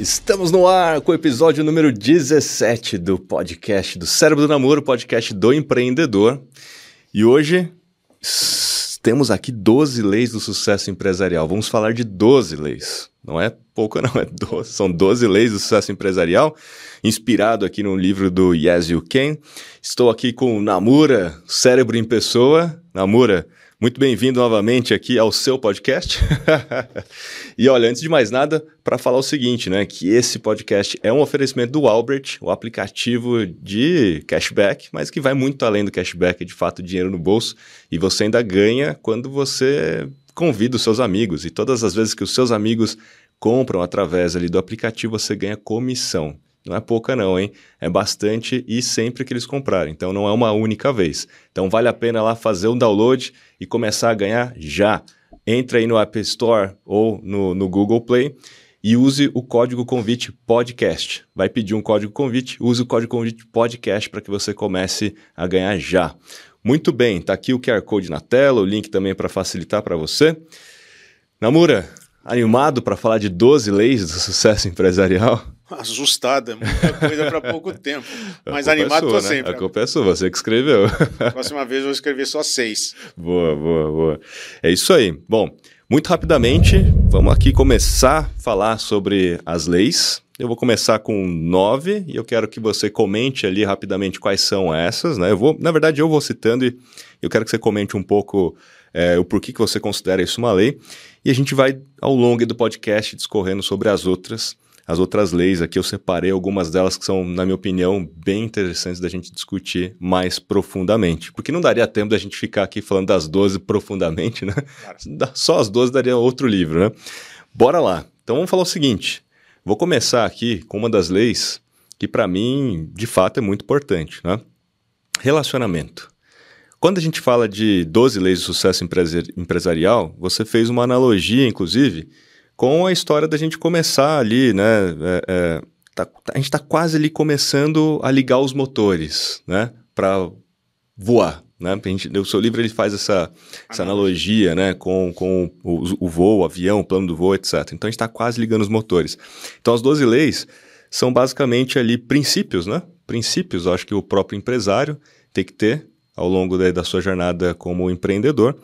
Estamos no ar com o episódio número 17 do podcast do Cérebro do Namoro, podcast do empreendedor. E hoje temos aqui 12 leis do sucesso empresarial. Vamos falar de 12 leis. Não é pouco, não, é 12. São 12 leis do sucesso empresarial, inspirado aqui no livro do Yes You Can. Estou aqui com Namura, Cérebro em Pessoa. Namura, muito bem-vindo novamente aqui ao seu podcast. e olha, antes de mais nada, para falar o seguinte, né, que esse podcast é um oferecimento do Albert, o aplicativo de cashback, mas que vai muito além do cashback, de fato dinheiro no bolso, e você ainda ganha quando você convida os seus amigos, e todas as vezes que os seus amigos compram através ali do aplicativo, você ganha comissão. Não é pouca não, hein? É bastante e sempre que eles comprarem. Então não é uma única vez. Então vale a pena lá fazer um download e começar a ganhar já. Entre aí no App Store ou no, no Google Play e use o código convite podcast. Vai pedir um código convite, use o código convite podcast para que você comece a ganhar já. Muito bem, tá aqui o QR Code na tela, o link também para facilitar para você. Namura, animado para falar de 12 leis do sucesso empresarial? Assustada, muita coisa para pouco tempo. Mas animado é sua, tô né? sempre. A culpa é sua, você que escreveu. Próxima vez eu vou escrever só seis. boa, boa, boa. É isso aí. Bom, muito rapidamente, vamos aqui começar a falar sobre as leis. Eu vou começar com nove e eu quero que você comente ali rapidamente quais são essas, né? Eu vou, na verdade, eu vou citando e eu quero que você comente um pouco é, o porquê que você considera isso uma lei. E a gente vai, ao longo do podcast, discorrendo sobre as outras as outras leis aqui eu separei algumas delas que são, na minha opinião, bem interessantes da gente discutir mais profundamente. Porque não daria tempo da gente ficar aqui falando das 12 profundamente, né? Claro. Só as 12 daria outro livro, né? Bora lá. Então vamos falar o seguinte. Vou começar aqui com uma das leis que para mim, de fato, é muito importante, né? Relacionamento. Quando a gente fala de 12 leis de sucesso empresarial, você fez uma analogia, inclusive, com a história da gente começar ali, né? É, é, tá, a gente está quase ali começando a ligar os motores, né? Para voar, né? A gente, o seu livro ele faz essa, essa analogia, né? Com, com o, o, voo, o avião, o plano do voo, etc. Então a gente está quase ligando os motores. Então as 12 leis são basicamente ali princípios, né? Princípios, eu acho que o próprio empresário tem que ter ao longo da, da sua jornada como empreendedor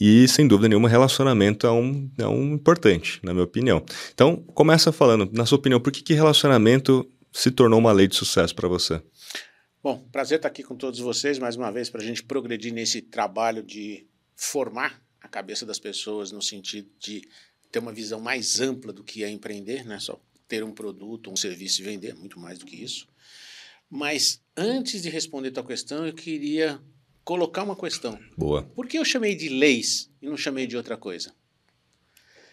e, sem dúvida nenhuma, relacionamento é um, é um importante, na minha opinião. Então, começa falando, na sua opinião, por que, que relacionamento se tornou uma lei de sucesso para você? Bom, prazer estar aqui com todos vocês mais uma vez para a gente progredir nesse trabalho de formar a cabeça das pessoas no sentido de ter uma visão mais ampla do que é empreender, não é só ter um produto, um serviço e vender, muito mais do que isso. Mas antes de responder a tua questão, eu queria colocar uma questão. Boa. Por que eu chamei de leis e não chamei de outra coisa?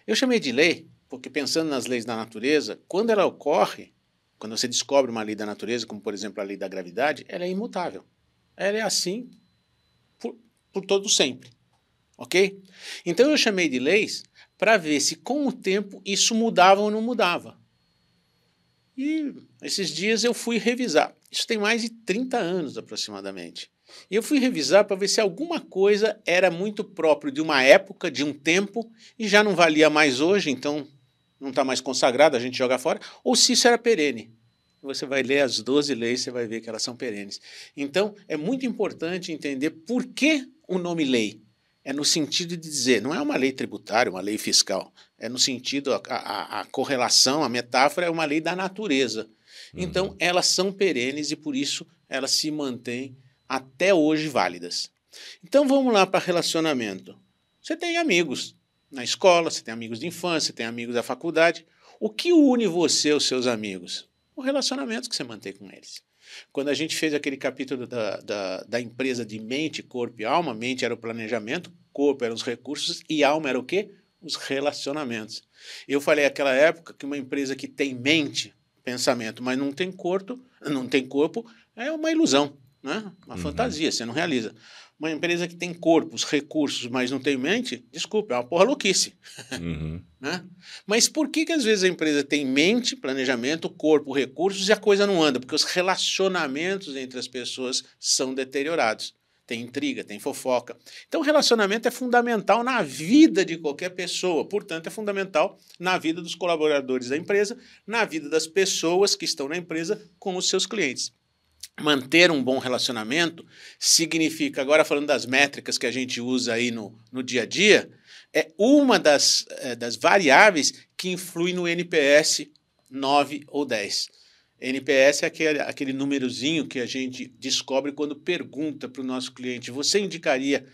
Eu chamei de lei porque, pensando nas leis da natureza, quando ela ocorre, quando você descobre uma lei da natureza, como por exemplo a lei da gravidade, ela é imutável. Ela é assim por, por todo sempre. Ok? Então eu chamei de leis para ver se com o tempo isso mudava ou não mudava. E esses dias eu fui revisar. Isso tem mais de 30 anos aproximadamente. E eu fui revisar para ver se alguma coisa era muito próprio de uma época, de um tempo, e já não valia mais hoje, então não está mais consagrado, a gente joga fora, ou se isso era perene. Você vai ler as 12 leis, você vai ver que elas são perenes. Então, é muito importante entender por que o nome lei. É no sentido de dizer, não é uma lei tributária, uma lei fiscal. É no sentido, a, a, a correlação, a metáfora é uma lei da natureza. Então, uhum. elas são perenes e por isso elas se mantêm até hoje válidas. Então vamos lá para relacionamento. Você tem amigos na escola, você tem amigos de infância, você tem amigos da faculdade. O que une você aos seus amigos? O relacionamento que você mantém com eles. Quando a gente fez aquele capítulo da, da, da empresa de mente, corpo e alma, mente era o planejamento, corpo eram os recursos e alma era o quê? Os relacionamentos. Eu falei naquela época que uma empresa que tem mente, pensamento, mas não tem corpo, não tem corpo, é uma ilusão né? uma uhum. fantasia, você não realiza. Uma empresa que tem corpos, recursos, mas não tem mente, desculpa, é uma porra louquice. Uhum. né? Mas por que, que às vezes a empresa tem mente, planejamento, corpo, recursos e a coisa não anda? Porque os relacionamentos entre as pessoas são deteriorados. tem intriga, tem fofoca. Então, relacionamento é fundamental na vida de qualquer pessoa, portanto, é fundamental na vida dos colaboradores da empresa, na vida das pessoas que estão na empresa com os seus clientes. Manter um bom relacionamento significa, agora falando das métricas que a gente usa aí no, no dia a dia, é uma das, é, das variáveis que influi no NPS 9 ou 10. NPS é aquele, aquele númerozinho que a gente descobre quando pergunta para o nosso cliente: você indicaria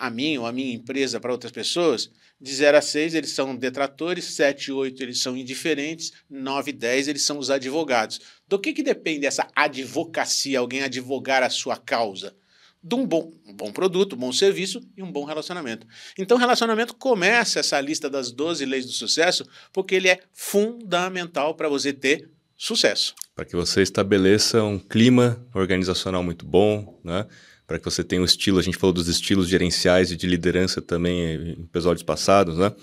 a mim ou a minha empresa para outras pessoas? De 0 a 6 eles são detratores, 7 e 8 eles são indiferentes, 9 e 10 eles são os advogados. Do que, que depende essa advocacia, alguém advogar a sua causa? De um bom, um bom produto, um bom serviço e um bom relacionamento. Então, relacionamento começa essa lista das 12 leis do sucesso, porque ele é fundamental para você ter sucesso. Para que você estabeleça um clima organizacional muito bom, né? Para que você tenha um estilo, a gente falou dos estilos gerenciais e de liderança também em episódios passados, né?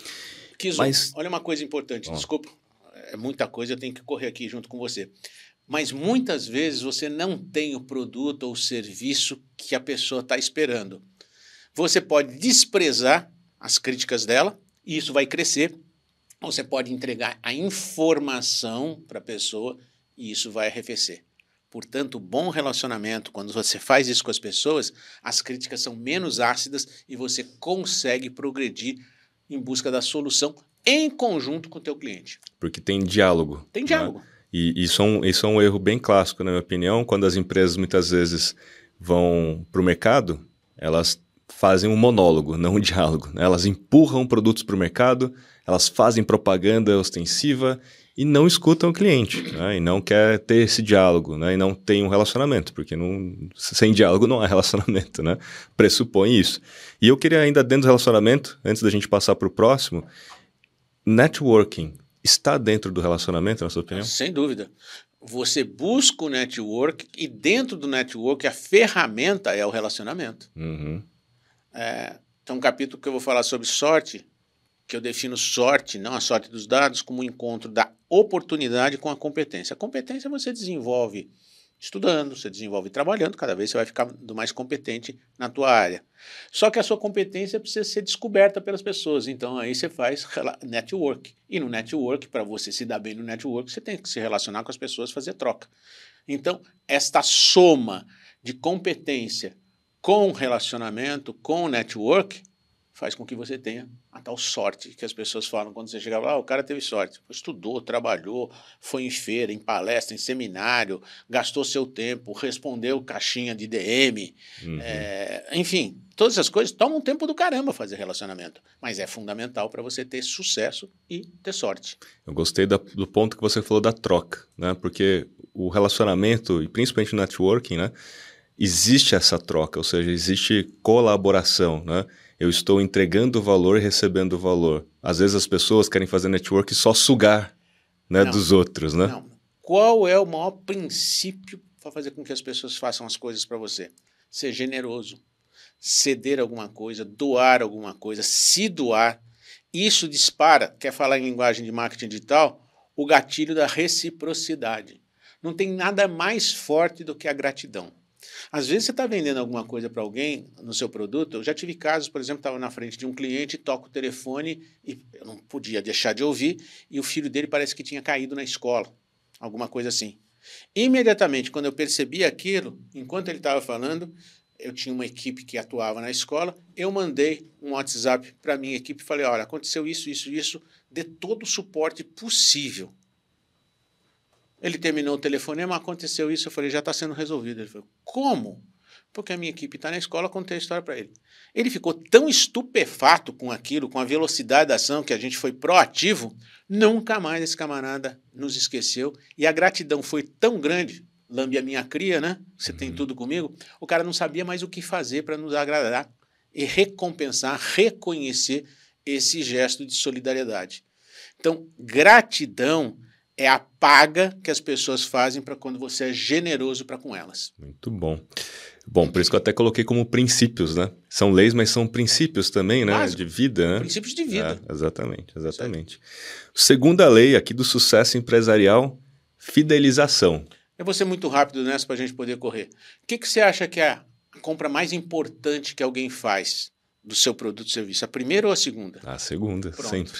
Mas... olha uma coisa importante, desculpa, é muita coisa, eu tenho que correr aqui junto com você. Mas muitas vezes você não tem o produto ou o serviço que a pessoa está esperando. Você pode desprezar as críticas dela, e isso vai crescer, você pode entregar a informação para a pessoa e isso vai arrefecer. Portanto, bom relacionamento, quando você faz isso com as pessoas, as críticas são menos ácidas e você consegue progredir em busca da solução em conjunto com o teu cliente. Porque tem diálogo. Tem né? diálogo. Né? E isso é, um, isso é um erro bem clássico, na minha opinião, quando as empresas muitas vezes vão para o mercado, elas fazem um monólogo, não um diálogo. Né? Elas empurram produtos para o mercado, elas fazem propaganda ostensiva e não escutam o cliente, né? e não quer ter esse diálogo, né? e não tem um relacionamento, porque não, sem diálogo não há relacionamento, né? pressupõe isso. E eu queria ainda dentro do relacionamento, antes da gente passar para o próximo, networking está dentro do relacionamento, na sua opinião? Sem dúvida. Você busca o network e dentro do network a ferramenta é o relacionamento. Uhum. É, tem um capítulo que eu vou falar sobre sorte, que eu defino sorte, não a sorte dos dados, como o um encontro da oportunidade com a competência. A competência você desenvolve estudando, você desenvolve trabalhando, cada vez você vai ficando mais competente na tua área. Só que a sua competência precisa ser descoberta pelas pessoas, então aí você faz network. E no network, para você se dar bem no network, você tem que se relacionar com as pessoas, fazer troca. Então, esta soma de competência com relacionamento, com network, faz com que você tenha a tal sorte que as pessoas falam quando você chega lá, ah, o cara teve sorte, estudou, trabalhou, foi em feira, em palestra, em seminário, gastou seu tempo, respondeu caixinha de DM, uhum. é, enfim, todas essas coisas tomam tempo do caramba fazer relacionamento, mas é fundamental para você ter sucesso e ter sorte. Eu gostei da, do ponto que você falou da troca, né? Porque o relacionamento e principalmente o networking, né? Existe essa troca, ou seja, existe colaboração, né? Eu estou entregando valor e recebendo valor. Às vezes as pessoas querem fazer network só sugar né, não, dos outros, né? Não. Qual é o maior princípio para fazer com que as pessoas façam as coisas para você? Ser generoso, ceder alguma coisa, doar alguma coisa, se doar. Isso dispara, quer falar em linguagem de marketing digital, o gatilho da reciprocidade. Não tem nada mais forte do que a gratidão. Às vezes você está vendendo alguma coisa para alguém no seu produto. Eu já tive casos, por exemplo, estava na frente de um cliente, toco o telefone e eu não podia deixar de ouvir, e o filho dele parece que tinha caído na escola, alguma coisa assim. Imediatamente, quando eu percebi aquilo, enquanto ele estava falando, eu tinha uma equipe que atuava na escola, eu mandei um WhatsApp para a minha equipe e falei: olha, aconteceu isso, isso, isso, dê todo o suporte possível ele terminou o telefonema, aconteceu isso, eu falei, já está sendo resolvido. Ele falou, como? Porque a minha equipe está na escola, contei a história para ele. Ele ficou tão estupefato com aquilo, com a velocidade da ação, que a gente foi proativo, nunca mais esse camarada nos esqueceu. E a gratidão foi tão grande, lambe a minha cria, né? Você uhum. tem tudo comigo. O cara não sabia mais o que fazer para nos agradar e recompensar, reconhecer esse gesto de solidariedade. Então, gratidão é a paga que as pessoas fazem para quando você é generoso para com elas. Muito bom. Bom, por isso que eu até coloquei como princípios, né? São leis, mas são princípios também, né? Básico. De vida, né? Princípios de vida. É, exatamente, exatamente. Certo. Segunda lei aqui do sucesso empresarial, fidelização. Eu vou ser muito rápido nessa para a gente poder correr. O que, que você acha que é a compra mais importante que alguém faz do seu produto ou serviço? A primeira ou a segunda? A segunda, Pronto. sempre.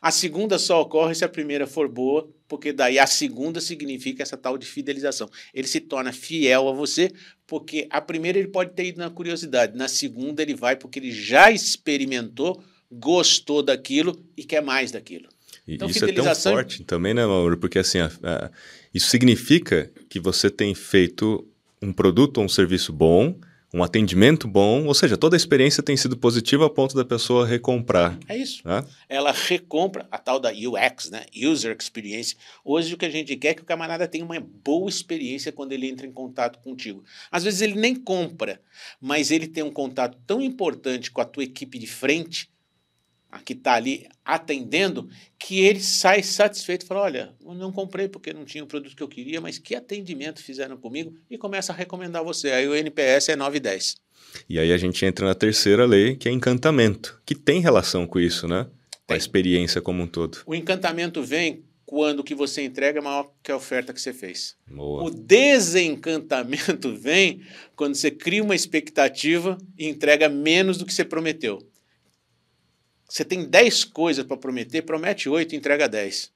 A segunda só ocorre se a primeira for boa, porque daí a segunda significa essa tal de fidelização. Ele se torna fiel a você, porque a primeira ele pode ter ido na curiosidade, na segunda ele vai porque ele já experimentou, gostou daquilo e quer mais daquilo. E Então, isso é tão fidelização- forte também, né, Mauro? Porque assim, a- a- isso significa que você tem feito um produto ou um serviço bom, um atendimento bom, ou seja, toda a experiência tem sido positiva a ponto da pessoa recomprar. É isso. Né? Ela recompra a tal da UX, né? User Experience. Hoje o que a gente quer é que o camarada tenha uma boa experiência quando ele entra em contato contigo. Às vezes ele nem compra, mas ele tem um contato tão importante com a tua equipe de frente, a que está ali atendendo, que ele sai satisfeito e fala: Olha, eu não comprei porque não tinha o produto que eu queria, mas que atendimento fizeram comigo e começa a recomendar você. Aí o NPS é 9 e 10. E aí a gente entra na terceira lei, que é encantamento, que tem relação com isso, né? Com a experiência como um todo. O encantamento vem quando o que você entrega é maior que a oferta que você fez. Boa. O desencantamento vem quando você cria uma expectativa e entrega menos do que você prometeu. Você tem 10 coisas para prometer, promete 8 e entrega 10.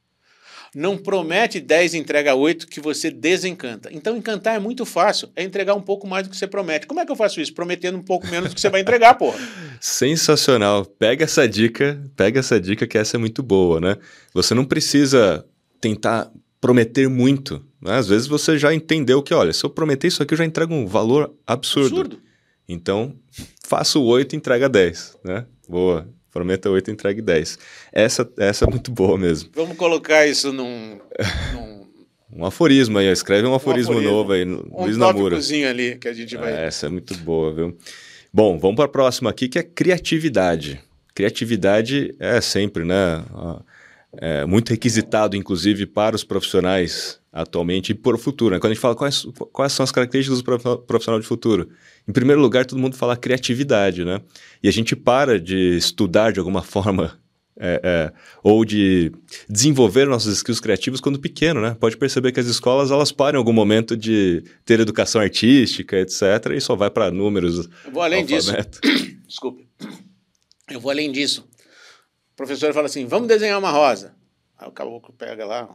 Não promete 10 e entrega 8 que você desencanta. Então, encantar é muito fácil. É entregar um pouco mais do que você promete. Como é que eu faço isso? Prometendo um pouco menos do que você vai entregar, porra. Sensacional. Pega essa dica, pega essa dica que essa é muito boa, né? Você não precisa tentar prometer muito. Né? Às vezes você já entendeu que, olha, se eu prometer isso aqui, eu já entrego um valor absurdo. Absurdo. Então, faço 8 e entrega 10, né? Boa. Prometa 8 e entregue 10. Essa, essa é muito boa mesmo. Vamos colocar isso num, num Um aforismo aí, escreve um aforismo, aforismo. novo aí, no- um Luiz Namura. tópicozinho ali que a gente vai... É, essa é muito boa, viu? Bom, vamos para a próxima aqui, que é criatividade. Criatividade é sempre, né? É muito requisitado, inclusive, para os profissionais atualmente e para o futuro. Né? Quando a gente fala quais, quais são as características do prof- profissional de futuro, em primeiro lugar, todo mundo fala criatividade, né? E a gente para de estudar de alguma forma é, é, ou de desenvolver nossos skills criativos quando pequeno, né? Pode perceber que as escolas elas param em algum momento de ter educação artística, etc. E só vai para números. Eu vou além disso. alfabeto. Desculpe. Eu vou além disso. O professor fala assim: vamos desenhar uma rosa. Aí o caboclo pega lá,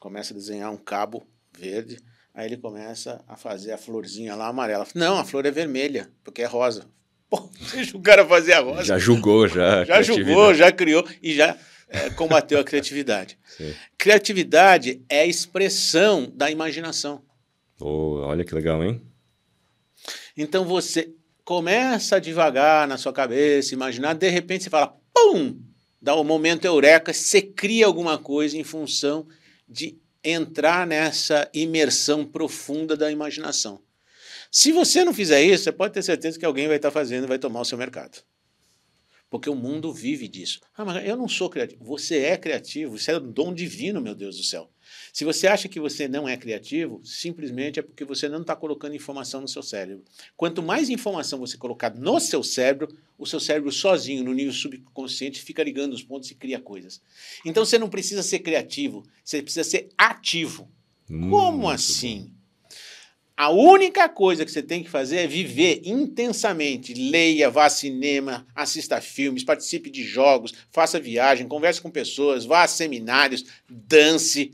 começa a desenhar um cabo verde. Aí ele começa a fazer a florzinha lá amarela. Não, a flor é vermelha, porque é rosa. Pô, deixa o cara fazer a rosa. Já julgou, já. Já julgou, já criou e já é, combateu a criatividade. Sim. Criatividade é a expressão da imaginação. Oh, olha que legal, hein? Então você começa devagar na sua cabeça, imaginar, de repente você fala, pum! Dá o um momento eureka, você cria alguma coisa em função de entrar nessa imersão profunda da imaginação. Se você não fizer isso, você pode ter certeza que alguém vai estar fazendo e vai tomar o seu mercado. Porque o mundo vive disso. Ah, mas eu não sou criativo. Você é criativo, isso é um dom divino, meu Deus do céu. Se você acha que você não é criativo, simplesmente é porque você não está colocando informação no seu cérebro. Quanto mais informação você colocar no seu cérebro, o seu cérebro sozinho, no nível subconsciente, fica ligando os pontos e cria coisas. Então você não precisa ser criativo, você precisa ser ativo. Como Muito assim? A única coisa que você tem que fazer é viver intensamente. Leia, vá a cinema, assista filmes, participe de jogos, faça viagem, converse com pessoas, vá a seminários, dance,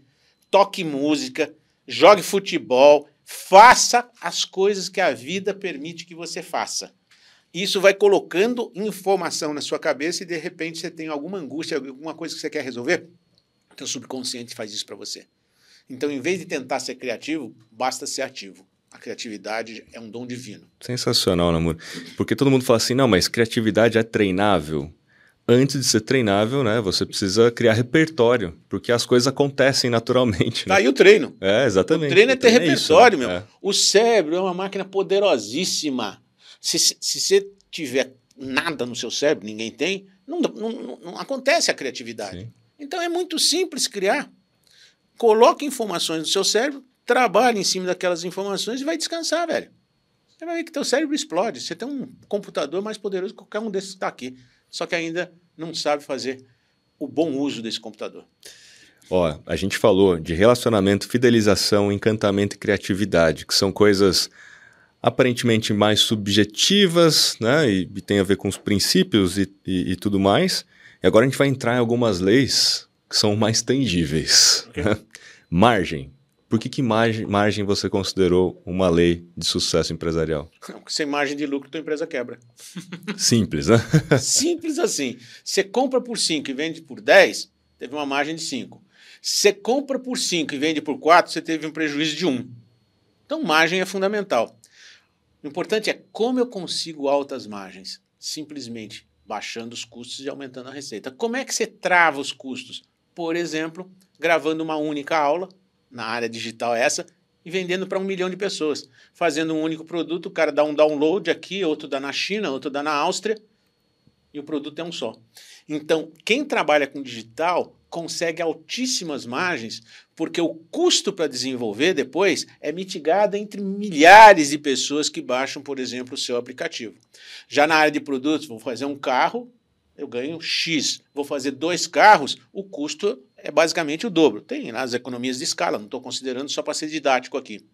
toque música, jogue futebol, faça as coisas que a vida permite que você faça. Isso vai colocando informação na sua cabeça e de repente você tem alguma angústia, alguma coisa que você quer resolver, o subconsciente faz isso para você. Então, em vez de tentar ser criativo, basta ser ativo. A criatividade é um dom divino. Sensacional, Namor. Porque todo mundo fala assim, não, mas criatividade é treinável. Antes de ser treinável, né, você precisa criar repertório, porque as coisas acontecem naturalmente. Tá Né? aí o treino. É, exatamente. O treino é ter isso, repertório, né? meu. É. O cérebro é uma máquina poderosíssima. Se, se, se você tiver nada no seu cérebro, ninguém tem, não, não, não, não acontece a criatividade. Sim. Então é muito simples criar. Coloque informações no seu cérebro, trabalhe em cima daquelas informações e vai descansar, velho. Você vai ver que teu cérebro explode. Você tem um computador mais poderoso que qualquer um desses que está aqui. Só que ainda não sabe fazer o bom uso desse computador. Ó, a gente falou de relacionamento, fidelização, encantamento e criatividade, que são coisas aparentemente mais subjetivas, né? E, e tem a ver com os princípios e, e, e, tudo mais. E agora a gente vai entrar em algumas leis que são mais tangíveis. Okay. Né? Margem. Por que, que margem, margem você considerou uma lei de sucesso empresarial? Porque sem margem de lucro, tua empresa quebra. Simples, né? Simples assim. Você compra por 5 e vende por 10, teve uma margem de 5. Você compra por 5 e vende por 4, você teve um prejuízo de 1. Um. Então, margem é fundamental. O importante é como eu consigo altas margens. Simplesmente baixando os custos e aumentando a receita. Como é que você trava os custos? Por exemplo, gravando uma única aula na área digital essa e vendendo para um milhão de pessoas. Fazendo um único produto, o cara dá um download aqui, outro dá na China, outro dá na Áustria, e o produto é um só. Então, quem trabalha com digital consegue altíssimas margens, porque o custo para desenvolver depois é mitigado entre milhares de pessoas que baixam, por exemplo, o seu aplicativo. Já na área de produtos, vou fazer um carro, eu ganho X. Vou fazer dois carros, o custo é basicamente o dobro. Tem as economias de escala, não estou considerando só para ser didático aqui.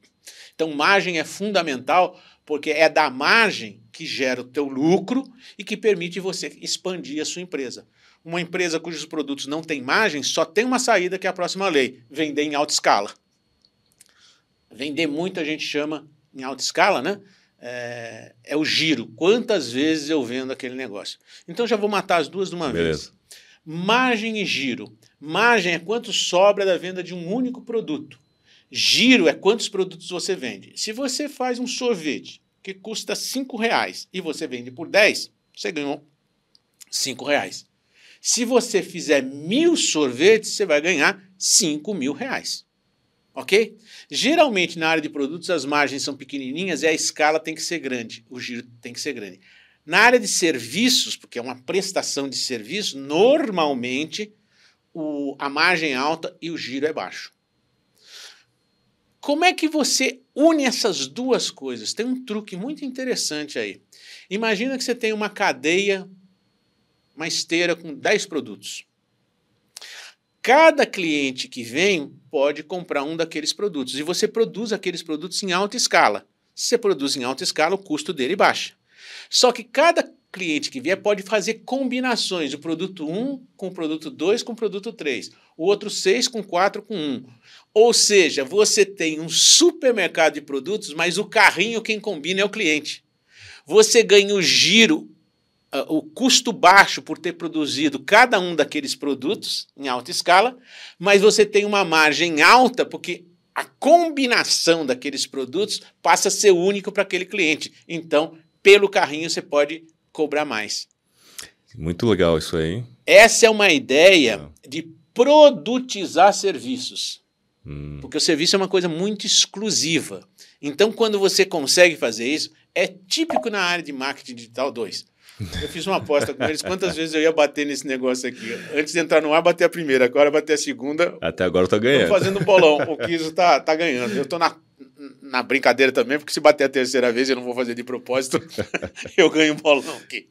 Então, margem é fundamental porque é da margem que gera o teu lucro e que permite você expandir a sua empresa. Uma empresa cujos produtos não têm margem só tem uma saída que é a próxima lei: vender em alta escala. Vender muito a gente chama em alta escala, né? é, é, o giro. Quantas vezes eu vendo aquele negócio? Então já vou matar as duas de uma Beleza. vez. Margem e giro. Margem é quanto sobra da venda de um único produto. Giro é quantos produtos você vende. Se você faz um sorvete que custa cinco reais e você vende por 10, você ganhou cinco reais. Se você fizer mil sorvetes, você vai ganhar cinco mil reais ok? Geralmente na área de produtos as margens são pequenininhas e a escala tem que ser grande, o giro tem que ser grande. Na área de serviços, porque é uma prestação de serviço, normalmente o, a margem é alta e o giro é baixo. Como é que você une essas duas coisas? Tem um truque muito interessante aí. Imagina que você tem uma cadeia, uma esteira com 10 produtos. Cada cliente que vem pode comprar um daqueles produtos e você produz aqueles produtos em alta escala. Se você produz em alta escala, o custo dele baixa. Só que cada cliente que vier pode fazer combinações, o produto 1 com o produto 2 com o produto 3, o outro 6 com 4 com 1. Ou seja, você tem um supermercado de produtos, mas o carrinho quem combina é o cliente. Você ganha o giro o custo baixo por ter produzido cada um daqueles produtos em alta escala, mas você tem uma margem alta porque a combinação daqueles produtos passa a ser único para aquele cliente. Então, pelo carrinho você pode cobrar mais. Muito legal isso aí. Essa é uma ideia de produtizar serviços. Hum. Porque o serviço é uma coisa muito exclusiva. Então, quando você consegue fazer isso, é típico na área de marketing digital 2. Eu fiz uma aposta com eles quantas vezes eu ia bater nesse negócio aqui. Antes de entrar no ar, bater a primeira, agora bater a segunda. Até agora eu tô ganhando. Tô fazendo um bolão. O Kiso tá, tá ganhando. Eu tô na, na brincadeira também, porque se bater a terceira vez, eu não vou fazer de propósito, eu ganho bolão aqui.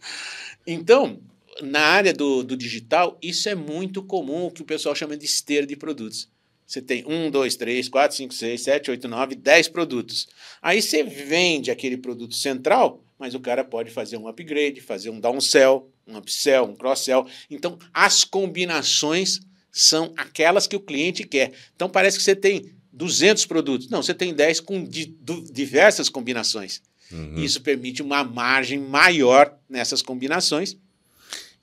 Então, na área do, do digital, isso é muito comum, o que o pessoal chama de esteira de produtos. Você tem um, dois, três, quatro, cinco, seis, sete, oito, nove, dez produtos. Aí você vende aquele produto central mas o cara pode fazer um upgrade, fazer um downsell, um upsell, um cross-sell. Então, as combinações são aquelas que o cliente quer. Então, parece que você tem 200 produtos. Não, você tem 10 com di diversas combinações. Uhum. Isso permite uma margem maior nessas combinações.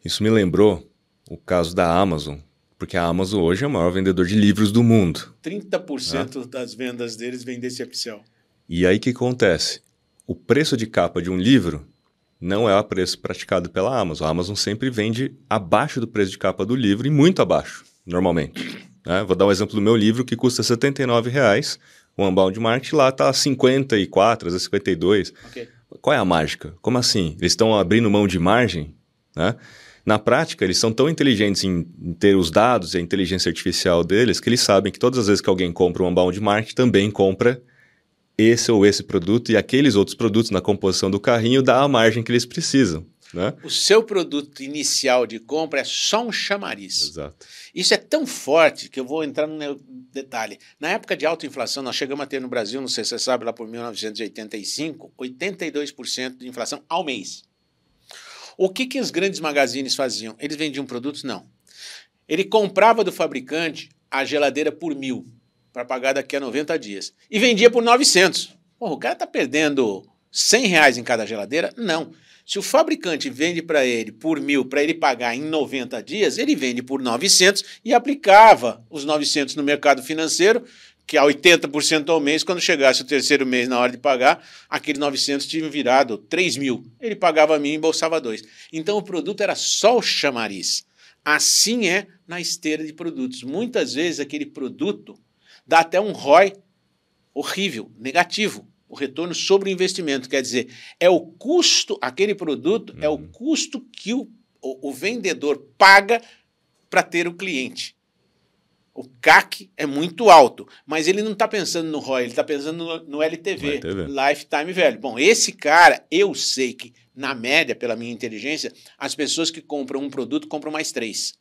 Isso me lembrou o caso da Amazon, porque a Amazon hoje é o maior vendedor de livros do mundo. 30% das vendas deles vem desse upsell. E aí o que acontece? o preço de capa de um livro não é o preço praticado pela Amazon. A Amazon sempre vende abaixo do preço de capa do livro e muito abaixo, normalmente. Né? Vou dar um exemplo do meu livro que custa R$ 79,00. O Unbound Market lá está a 54, a 52. Okay. Qual é a mágica? Como assim? Eles estão abrindo mão de margem? Né? Na prática, eles são tão inteligentes em, em, ter os dados e a inteligência artificial deles que eles sabem que todas as vezes que alguém compra um Unbound Market, também compra esse ou esse produto e aqueles outros produtos na composição do carrinho dá a margem que eles precisam. Né? O seu produto inicial de compra é só um chamariz. Exato. Isso é tão forte que eu vou entrar no detalhe. Na época de alta inflação, nós chegamos a ter no Brasil, não sei se você sabe, lá por 1985, 82% de inflação ao mês. O que, que os grandes magazines faziam? Eles vendiam produtos? Não. Ele comprava do fabricante a geladeira por mil, para pagar daqui a 90 dias, e vendia por 900. Porra, o cara está perdendo 100 reais em cada geladeira? Não. Se o fabricante vende para ele por mil para ele pagar em 90 dias, ele vende por 900 e aplicava os 900 no mercado financeiro, que a 80% ao mês, quando chegasse o terceiro mês na hora de pagar, aquele 900 tinha virado 3 mil. Ele pagava mil e embolsava dois. Então o produto era só o chamariz. Assim é na esteira de produtos. Muitas vezes aquele produto dá até um ROI horrível, negativo. O retorno sobre o investimento. Quer dizer, é o custo, aquele produto uhum. é o uhum. custo que o, o, o vendedor paga para ter o cliente. O CAC é muito alto, mas ele não está pensando no ROI, ele está pensando no, no LTV, LTV, Lifetime Value. Bom, esse cara, eu sei que, na média, pela minha inteligência, as pessoas que compram um produto compram mais três.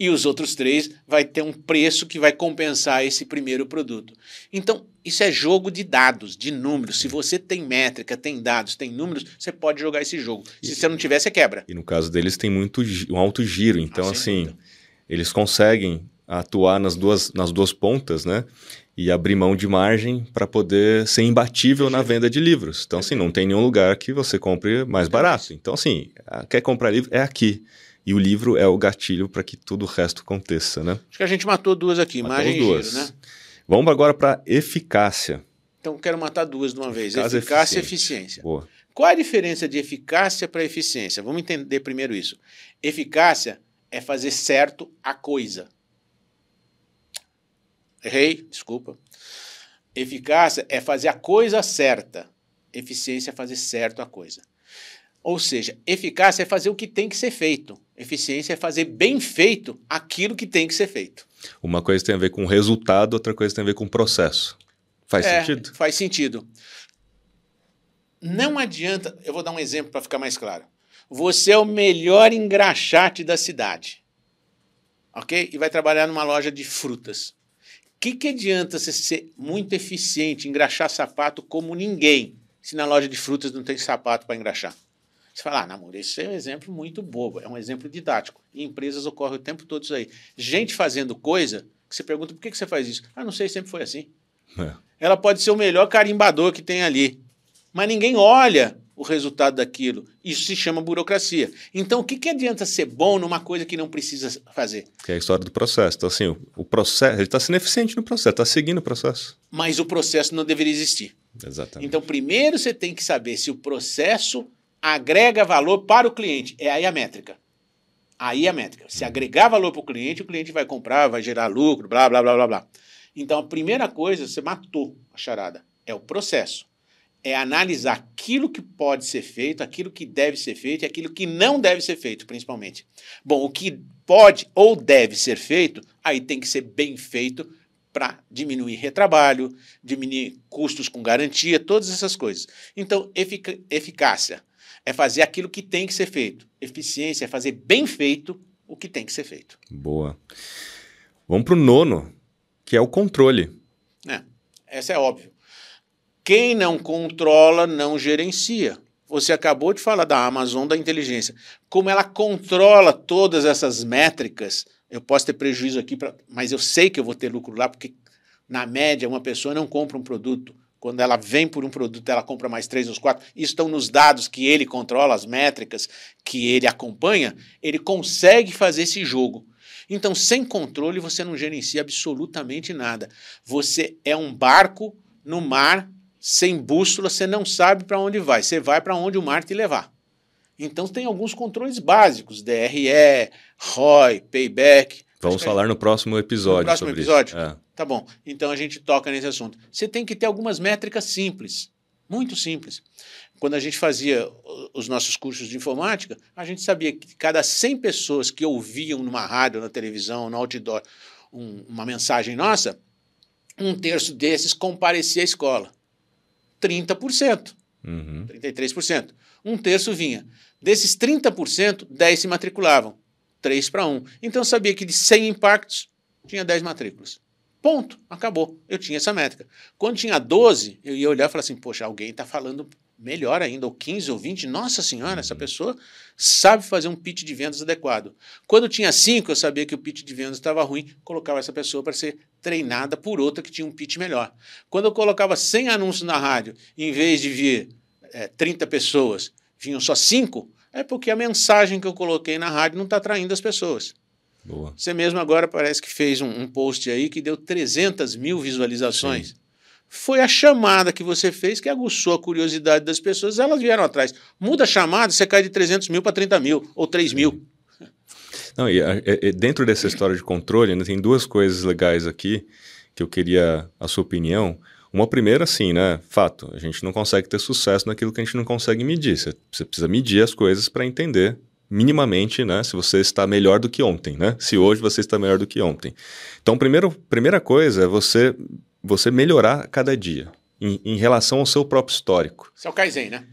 E os outros três vai ter um preço que vai compensar esse primeiro produto. Então, isso é jogo de dados, de números. Se você tem métrica, tem dados, tem números, você pode jogar esse jogo. Se e, você não tiver, você quebra. E no caso deles, tem muito um alto giro. Então, ah, assim, eles conseguem atuar nas duas, nas duas pontas, né? E abrir mão de margem para poder ser imbatível na venda de livros. Então, assim, não tem nenhum lugar que você compre mais barato. Então, assim, quer comprar livro? É aqui. E o livro é o gatilho para que tudo o resto aconteça, né? Acho que a gente matou duas aqui, Matamos duas. giro, né? Vamos agora para eficácia. Então, quero matar duas de uma vez. Eficácia, eficácia e eficiência. Boa. Qual a diferença de eficácia para eficiência? Vamos entender primeiro isso. Eficácia é fazer certo a coisa. Errei, desculpa. Eficácia é fazer a coisa certa. Eficiência é fazer certo a coisa. Ou seja, eficácia é fazer o que tem que ser feito. Eficiência é fazer bem feito aquilo que tem que ser feito. Uma coisa tem a ver com resultado, outra coisa tem a ver com processo. Faz é, sentido? Faz sentido. Não adianta, eu vou dar um exemplo para ficar mais claro. Você é o melhor engraxate da cidade. Ok? E vai trabalhar numa loja de frutas que, que adianta você ser muito eficiente, engraxar sapato como ninguém, se na loja de frutas não tem sapato para engraxar? Você fala, ah, namoro, esse é um exemplo muito bobo, é um exemplo didático. Em empresas ocorre o tempo todo isso aí. Gente fazendo coisa, que você pergunta por que, que você faz isso? Ah, não sei, sempre foi assim. É. Ela pode ser o melhor carimbador que tem ali. Mas ninguém olha o resultado daquilo. Isso se chama burocracia. Então, o que, que adianta ser bom numa coisa que não precisa fazer? Que é a história do processo. Então, assim, o, o processo, ele está sendo eficiente no processo, está seguindo o processo. Mas o processo não deveria existir. Exatamente. Então, primeiro você tem que saber se o processo agrega valor para o cliente. É aí a métrica. Aí a métrica. Se agregar valor para o cliente, o cliente vai comprar, vai gerar lucro, blá, blá, blá, blá, blá. Então, a primeira coisa, você matou a charada. É o processo é analisar aquilo que pode ser feito, aquilo que deve ser feito e aquilo que não deve ser feito, principalmente. Bom, o que pode ou deve ser feito, aí tem que ser bem feito para diminuir retrabalho, diminuir custos com garantia, todas essas coisas. Então, efic eficácia é fazer aquilo que tem que ser feito. Eficiência é fazer bem feito o que tem que ser feito. Boa. Vamos para o nono, que é o controle. É, essa é óbvio. Quem não controla, não gerencia. Você acabou de falar da Amazon da inteligência. Como ela controla todas essas métricas, eu posso ter prejuízo aqui, pra, mas eu sei que eu vou ter lucro lá, porque na média uma pessoa não compra um produto. Quando ela vem por um produto, ela compra mais três ou quatro. Isso estão nos dados que ele controla, as métricas que ele acompanha. Ele consegue fazer esse jogo. Então, sem controle, você não gerencia absolutamente nada. Você é um barco no mar sem bússola, você não sabe para onde vai. Você vai para onde o mar te levar. Então tem alguns controles básicos, DRE, ROI, payback. Vamos falar no próximo episódio. No próximo episódio? É. Tá bom. Então a gente toca nesse assunto. Você tem que ter algumas métricas simples, muito simples. Quando a gente fazia os nossos cursos de informática, a gente sabia que cada 100 pessoas que ouviam numa rádio, na televisão, no outdoor, um, uma mensagem nossa, um terço desses comparecia à escola. 30%. Uhum. 33%. Um terço vinha. Desses 30%, 10 se matriculavam. 3 para 1. Então eu sabia que de 100 impactos, tinha 10 matrículas. Ponto. Acabou. Eu tinha essa métrica. Quando tinha 12, eu ia olhar e falar assim: poxa, alguém está falando melhor ainda, ou 15 ou 20. Nossa senhora, essa pessoa sabe fazer um pitch de vendas adequado. Quando tinha 5, eu sabia que o pitch de vendas estava ruim, colocava essa pessoa para ser treinada por outra que tinha um pitch melhor. Quando eu colocava 100 anúncios na rádio, em vez de vir é, 30 pessoas, vinham só 5, é porque a mensagem que eu coloquei na rádio não está atraindo as pessoas. Boa. Você mesmo agora parece que fez um, um post aí que deu 300 mil visualizações. Sim. Foi a chamada que você fez que aguçou a curiosidade das pessoas, elas vieram atrás. Muda a chamada, você cai de 300 mil para 30 mil ou 3 mil. Não, e- e dentro dessa história de controle, né, tem duas coisas legais aqui que eu queria a sua opinião. Uma primeira, assim, né? Fato, a gente não consegue ter sucesso naquilo que a gente não consegue medir. Você, precisa medir as coisas para entender minimamente, né? Se você está melhor do que ontem, né? Se hoje você está melhor do que ontem. Então, primeiro, primeira coisa é você, você melhorar cada dia em, em relação ao seu próprio histórico. Isso é o Kaizen, né?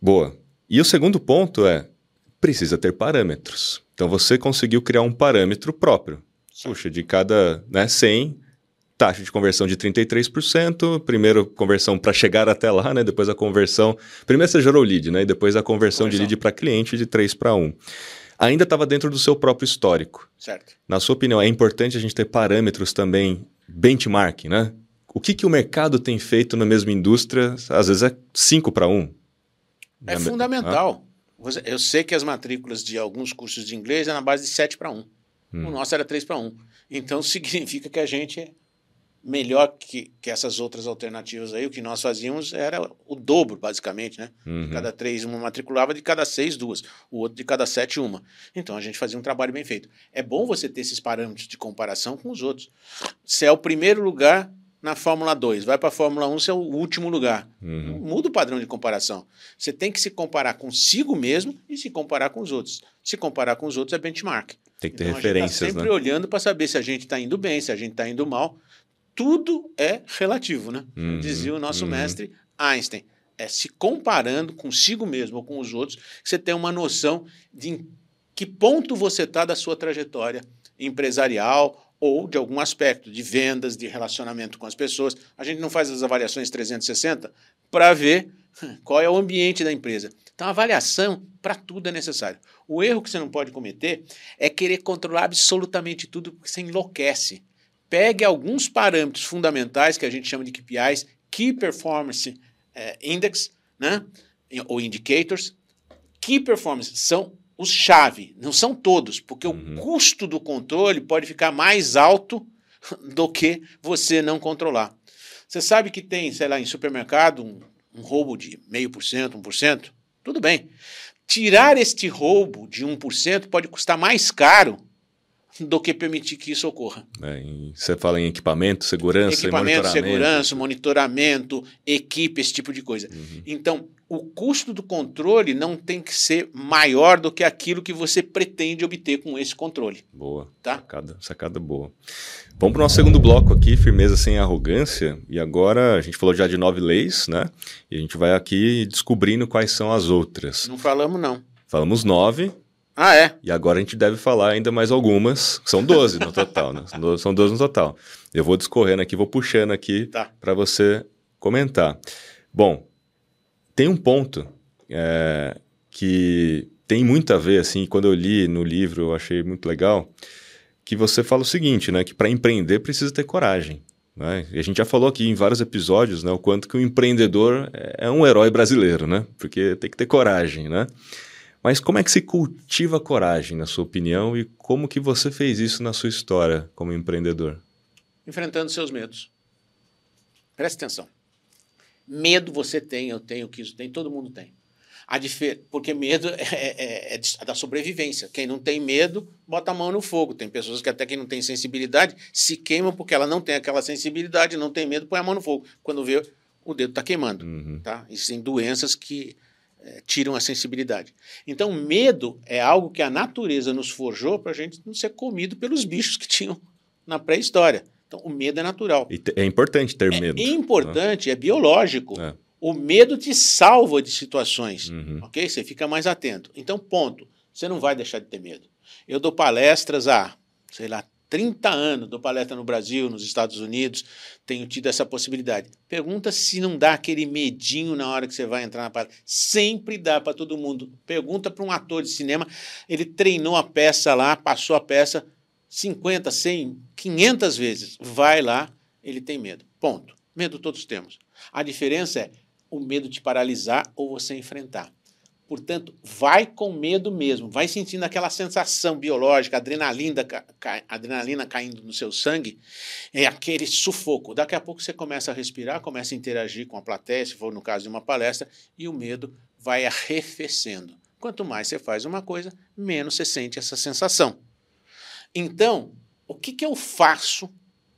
Boa. E o segundo ponto é, precisa ter parâmetros. Então você conseguiu criar um parâmetro próprio. Puxa, de cada né, 100, taxa de conversão de 33%, primeiro conversão para chegar até lá, né, depois a conversão, primeiro você gerou lead, né, e depois a conversão, de Conversão. lead para cliente de 3 para 1. Ainda estava dentro do seu próprio histórico. Certo. Na sua opinião, é importante a gente ter parâmetros também, benchmark, né? O que, que o mercado tem feito na mesma indústria, às vezes é 5 para 1. É fundamental. Você- Eu sei que as matrículas de alguns cursos de inglês é na base de 7 para 1. O nosso era 3 para 1. Então significa que a gente melhor que, que essas outras alternativas aí. O que nós fazíamos era o dobro, basicamente, né? Uhum. Cada três, uma matriculava, de cada seis, duas. O outro de cada sete, uma. Então a gente fazia um trabalho bem feito. É bom você ter esses parâmetros de comparação com os outros. Se é o primeiro lugar na Fórmula 2, vai para a Fórmula 1, você é o último lugar. Uhum. Muda o padrão de comparação. Você tem que se comparar consigo mesmo e se comparar com os outros. Se comparar com os outros é benchmark. Tem que ter Então, a gente tá referências, sempre né? olhando para saber se a gente está indo bem, se a gente está indo mal. Tudo é relativo, né? Uhum, Dizia o nosso uhum. mestre Einstein. É se comparando consigo mesmo ou com os outros que você tem uma noção de em que ponto você está da sua trajetória empresarial ou de algum aspecto de vendas, de relacionamento com as pessoas. A gente não faz as avaliações 360 para ver qual é o ambiente da empresa. Então, avaliação para tudo é necessário. O erro que você não pode cometer é querer controlar absolutamente tudo, porque você enlouquece. Pegue alguns parâmetros fundamentais que a gente chama de KPIs, Key Performance eh, Index, né? ou Indicators. Key Performance são os chave, não são todos, porque Uhum. o custo do controle pode ficar mais alto do que você não controlar. Você sabe que tem, sei lá, em supermercado, um, um roubo de meio por cento, 1%? Tudo bem. Tirar este roubo de 1% pode custar mais caro do que permitir que isso ocorra. É, você fala em equipamento, segurança, Equipamento, monitoramento. segurança, monitoramento, equipe, esse tipo de coisa. Uhum. Então, o custo do controle não tem que ser maior do que aquilo que você pretende obter com esse controle. Boa, Tá. sacada, sacada boa. Vamos para o nosso segundo bloco aqui, firmeza sem arrogância. E agora a gente falou já de nove leis, né? E a gente vai aqui descobrindo quais são as outras. Não falamos, não. Falamos nove, Ah, é? e agora a gente deve falar ainda mais algumas. que São doze no total, né? São do- São doze no total. Eu vou discorrendo aqui, vou puxando aqui Tá. para você comentar. Bom, tem um ponto é, que tem muito a ver, assim, quando eu li no livro, eu achei muito legal, que você fala o seguinte, né, que para empreender precisa ter coragem. Né? A gente já falou aqui em vários episódios, né, o quanto que o empreendedor é um herói brasileiro, né, porque tem que ter coragem, né. Mas como é que se cultiva a coragem, na sua opinião, e como que você fez isso na sua história como empreendedor? Enfrentando seus medos. Preste atenção. Medo você tem, eu tenho, que isso tem, todo mundo tem. A difer... Porque medo é, é- é é da sobrevivência. Quem não tem medo, bota a mão no fogo. Tem pessoas que até quem não tem sensibilidade se queimam porque ela não tem aquela sensibilidade, não tem medo, põe a mão no fogo. Quando vê, o dedo está queimando. Uhum. Tá? Existem doenças que eh, tiram a sensibilidade. Então, medo é algo que a natureza nos forjou para a gente não ser comido pelos bichos que tinham na pré-história. Então, o medo é natural. E é importante ter medo. É importante, é biológico. É. O medo te salva de situações, Uhum. ok? Você fica mais atento. Então, ponto. Você não vai deixar de ter medo. Eu dou palestras há, sei lá, 30 anos, dou palestra no Brasil, nos Estados Unidos, tenho tido essa possibilidade. Pergunta se não dá aquele medinho na hora que você vai entrar na palestra. Sempre dá para todo mundo. Pergunta para um ator de cinema, ele treinou a peça lá, passou a peça 50, 100, 500 vezes. Vai lá, ele tem medo. Ponto. Medo todos temos. A diferença é o medo te paralisar ou você enfrentar. Portanto, vai com medo mesmo, vai sentindo aquela sensação biológica, adrenalina, ca- ca- adrenalina caindo no seu sangue, é aquele sufoco. Daqui a pouco você começa a respirar, começa a interagir com a plateia, se for no caso de uma palestra, e o medo vai arrefecendo. Quanto mais você faz uma coisa, menos você sente essa sensação. Então, o que, que eu faço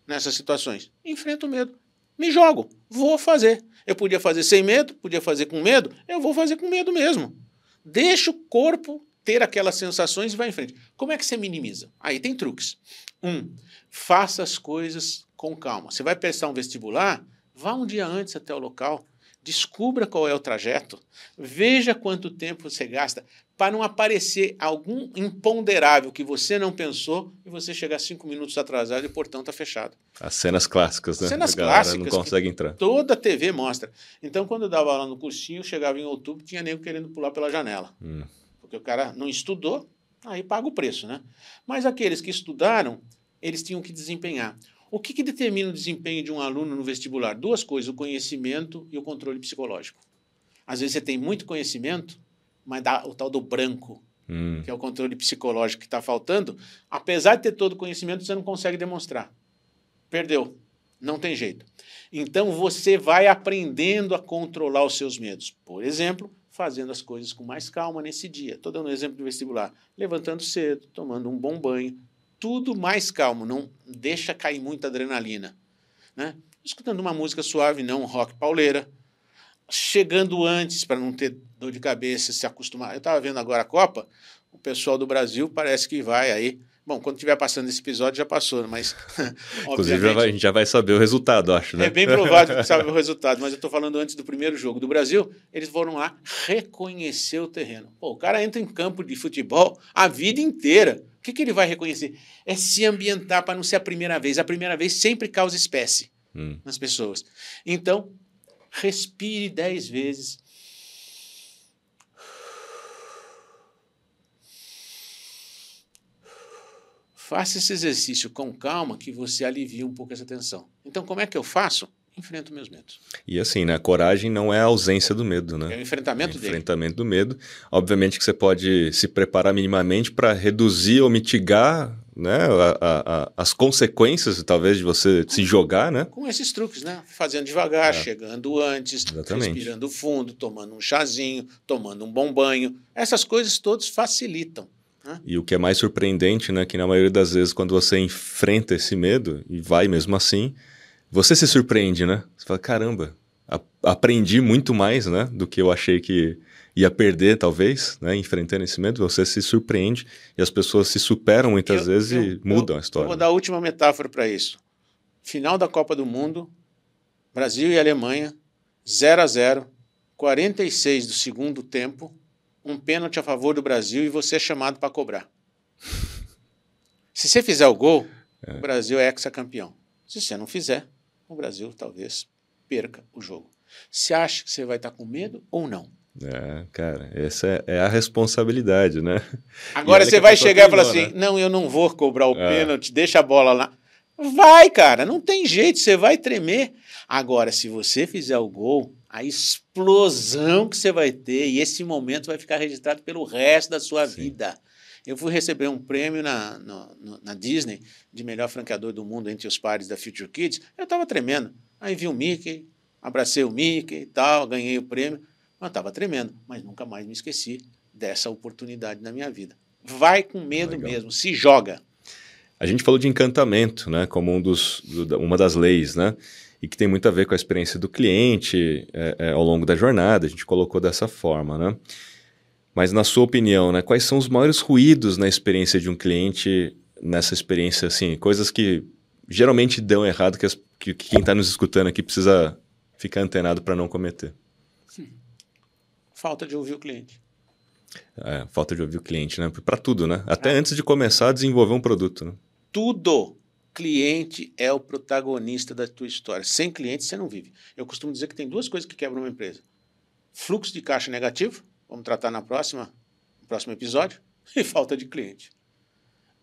nessas situações? Enfrento o medo. Me jogo, vou fazer. Eu podia fazer sem medo, podia fazer com medo, eu vou fazer com medo mesmo. Deixa o corpo ter aquelas sensações e vai em frente. Como é que você minimiza? Aí tem truques. Um, faça as coisas com calma. Você vai prestar um vestibular? Vá um dia antes até o local. Descubra qual é o trajeto. Veja quanto tempo você gasta para não aparecer algum imponderável que você não pensou e você chegar cinco minutos atrasado e o portão está fechado. As cenas clássicas, né? Cenas clássicas não consegue entrar. Toda a TV mostra. Então, quando eu dava aula no cursinho, chegava em outubro, tinha nego querendo pular pela janela. Hum. Porque o cara não estudou, aí paga o preço, né? Mas aqueles que estudaram, eles tinham que desempenhar. O que, que determina o desempenho de um aluno no vestibular? Duas coisas: o conhecimento e o controle psicológico. Às vezes você tem muito conhecimento, mas dá o tal do branco, Hum. que é o controle psicológico que está faltando. Apesar de ter todo o conhecimento, você não consegue demonstrar. Perdeu. Não tem jeito. Então você vai aprendendo a controlar os seus medos. Por exemplo, fazendo as coisas com mais calma nesse dia. Estou dando um exemplo do vestibular. Levantando cedo, tomando um bom banho. Tudo mais calmo. Não deixa cair muita adrenalina. Né? Escutando uma música suave, não rock pauleira. Chegando antes para não ter dor de cabeça, se acostumar. Eu estava vendo agora a Copa. O pessoal do Brasil parece que vai aí. Bom, quando estiver passando esse episódio já passou, mas. Inclusive, a gente já vai saber o resultado, acho, né? É bem provável que sabe o resultado, mas eu estou falando antes do primeiro jogo do Brasil. Eles foram lá reconhecer o terreno. Pô, o cara entra em campo de futebol a vida inteira. O que, que ele vai reconhecer? É se ambientar para não ser a primeira vez. A primeira vez sempre causa espécie Hum. nas pessoas. Então, respire dez vezes. Faça esse exercício com calma que você alivia um pouco essa tensão. Então, como é que eu faço? Enfrento meus medos. E assim, né? Coragem não é a ausência do medo, né? É o enfrentamento dele. enfrentamento do medo. Obviamente que você pode se preparar minimamente para reduzir ou mitigar né, a- a- a- as consequências, talvez, de você se jogar, né? Com esses truques, né? Fazendo devagar, chegando antes, Exatamente. respirando fundo, tomando um chazinho, tomando um bom banho. Essas coisas todas facilitam. Né? E o que é mais surpreendente, né, que na maioria das vezes quando você enfrenta esse medo e vai mesmo assim, você se surpreende, né? Você fala, caramba, aprendi muito mais, né, do que eu achei que ia perder, talvez, né, enfrentando esse medo. Você se surpreende e as pessoas se superam muitas Eu- vezes eu- e mudam eu- a história. Eu vou dar a última metáfora para isso. Final da Copa do Mundo, Brasil e Alemanha, 0 a 0 46 do segundo tempo, um pênalti a favor do Brasil e você é chamado para cobrar. Se você fizer o gol, o Brasil é ex-campeão. Se você não fizer, o Brasil talvez perca o jogo. Você acha que você vai estar com medo ou não? É, cara, essa é, é a responsabilidade, né? Agora você vai chegar e falar assim: não, eu não vou cobrar o É. pênalti, deixa a bola lá. Vai, cara, não tem jeito, você vai tremer. Agora, se você fizer o gol, a explosão que você vai ter, e esse momento vai ficar registrado pelo resto da sua Sim. vida. Eu fui receber um prêmio na, no- na Disney de melhor franqueador do mundo entre os pares da Future Kids. Eu estava tremendo. Aí vi o Mickey, abracei o Mickey e tal, ganhei o prêmio. Mas estava tremendo, mas nunca mais me esqueci dessa oportunidade na minha vida. Vai com medo Legal. mesmo, se joga. A gente falou de encantamento, né, como um dos, do- uma das leis, né, e que tem muito a ver com a experiência do cliente é, é, ao longo da jornada. A gente colocou dessa forma, né? Mas na sua opinião, né, quais são os maiores ruídos na experiência de um cliente nessa experiência, assim, coisas que geralmente dão errado que, as- que- que quem está nos escutando aqui precisa ficar antenado para não cometer? Falta de ouvir o cliente. É, falta de ouvir o cliente, né? Para tudo, né? Até é. antes de começar a desenvolver um produto, né? Tudo. Cliente é o protagonista da tua história. Sem cliente você não vive. Eu costumo dizer que tem duas coisas que quebram uma empresa: fluxo de caixa negativo, vamos tratar na próxima, no próximo episódio, e falta de cliente.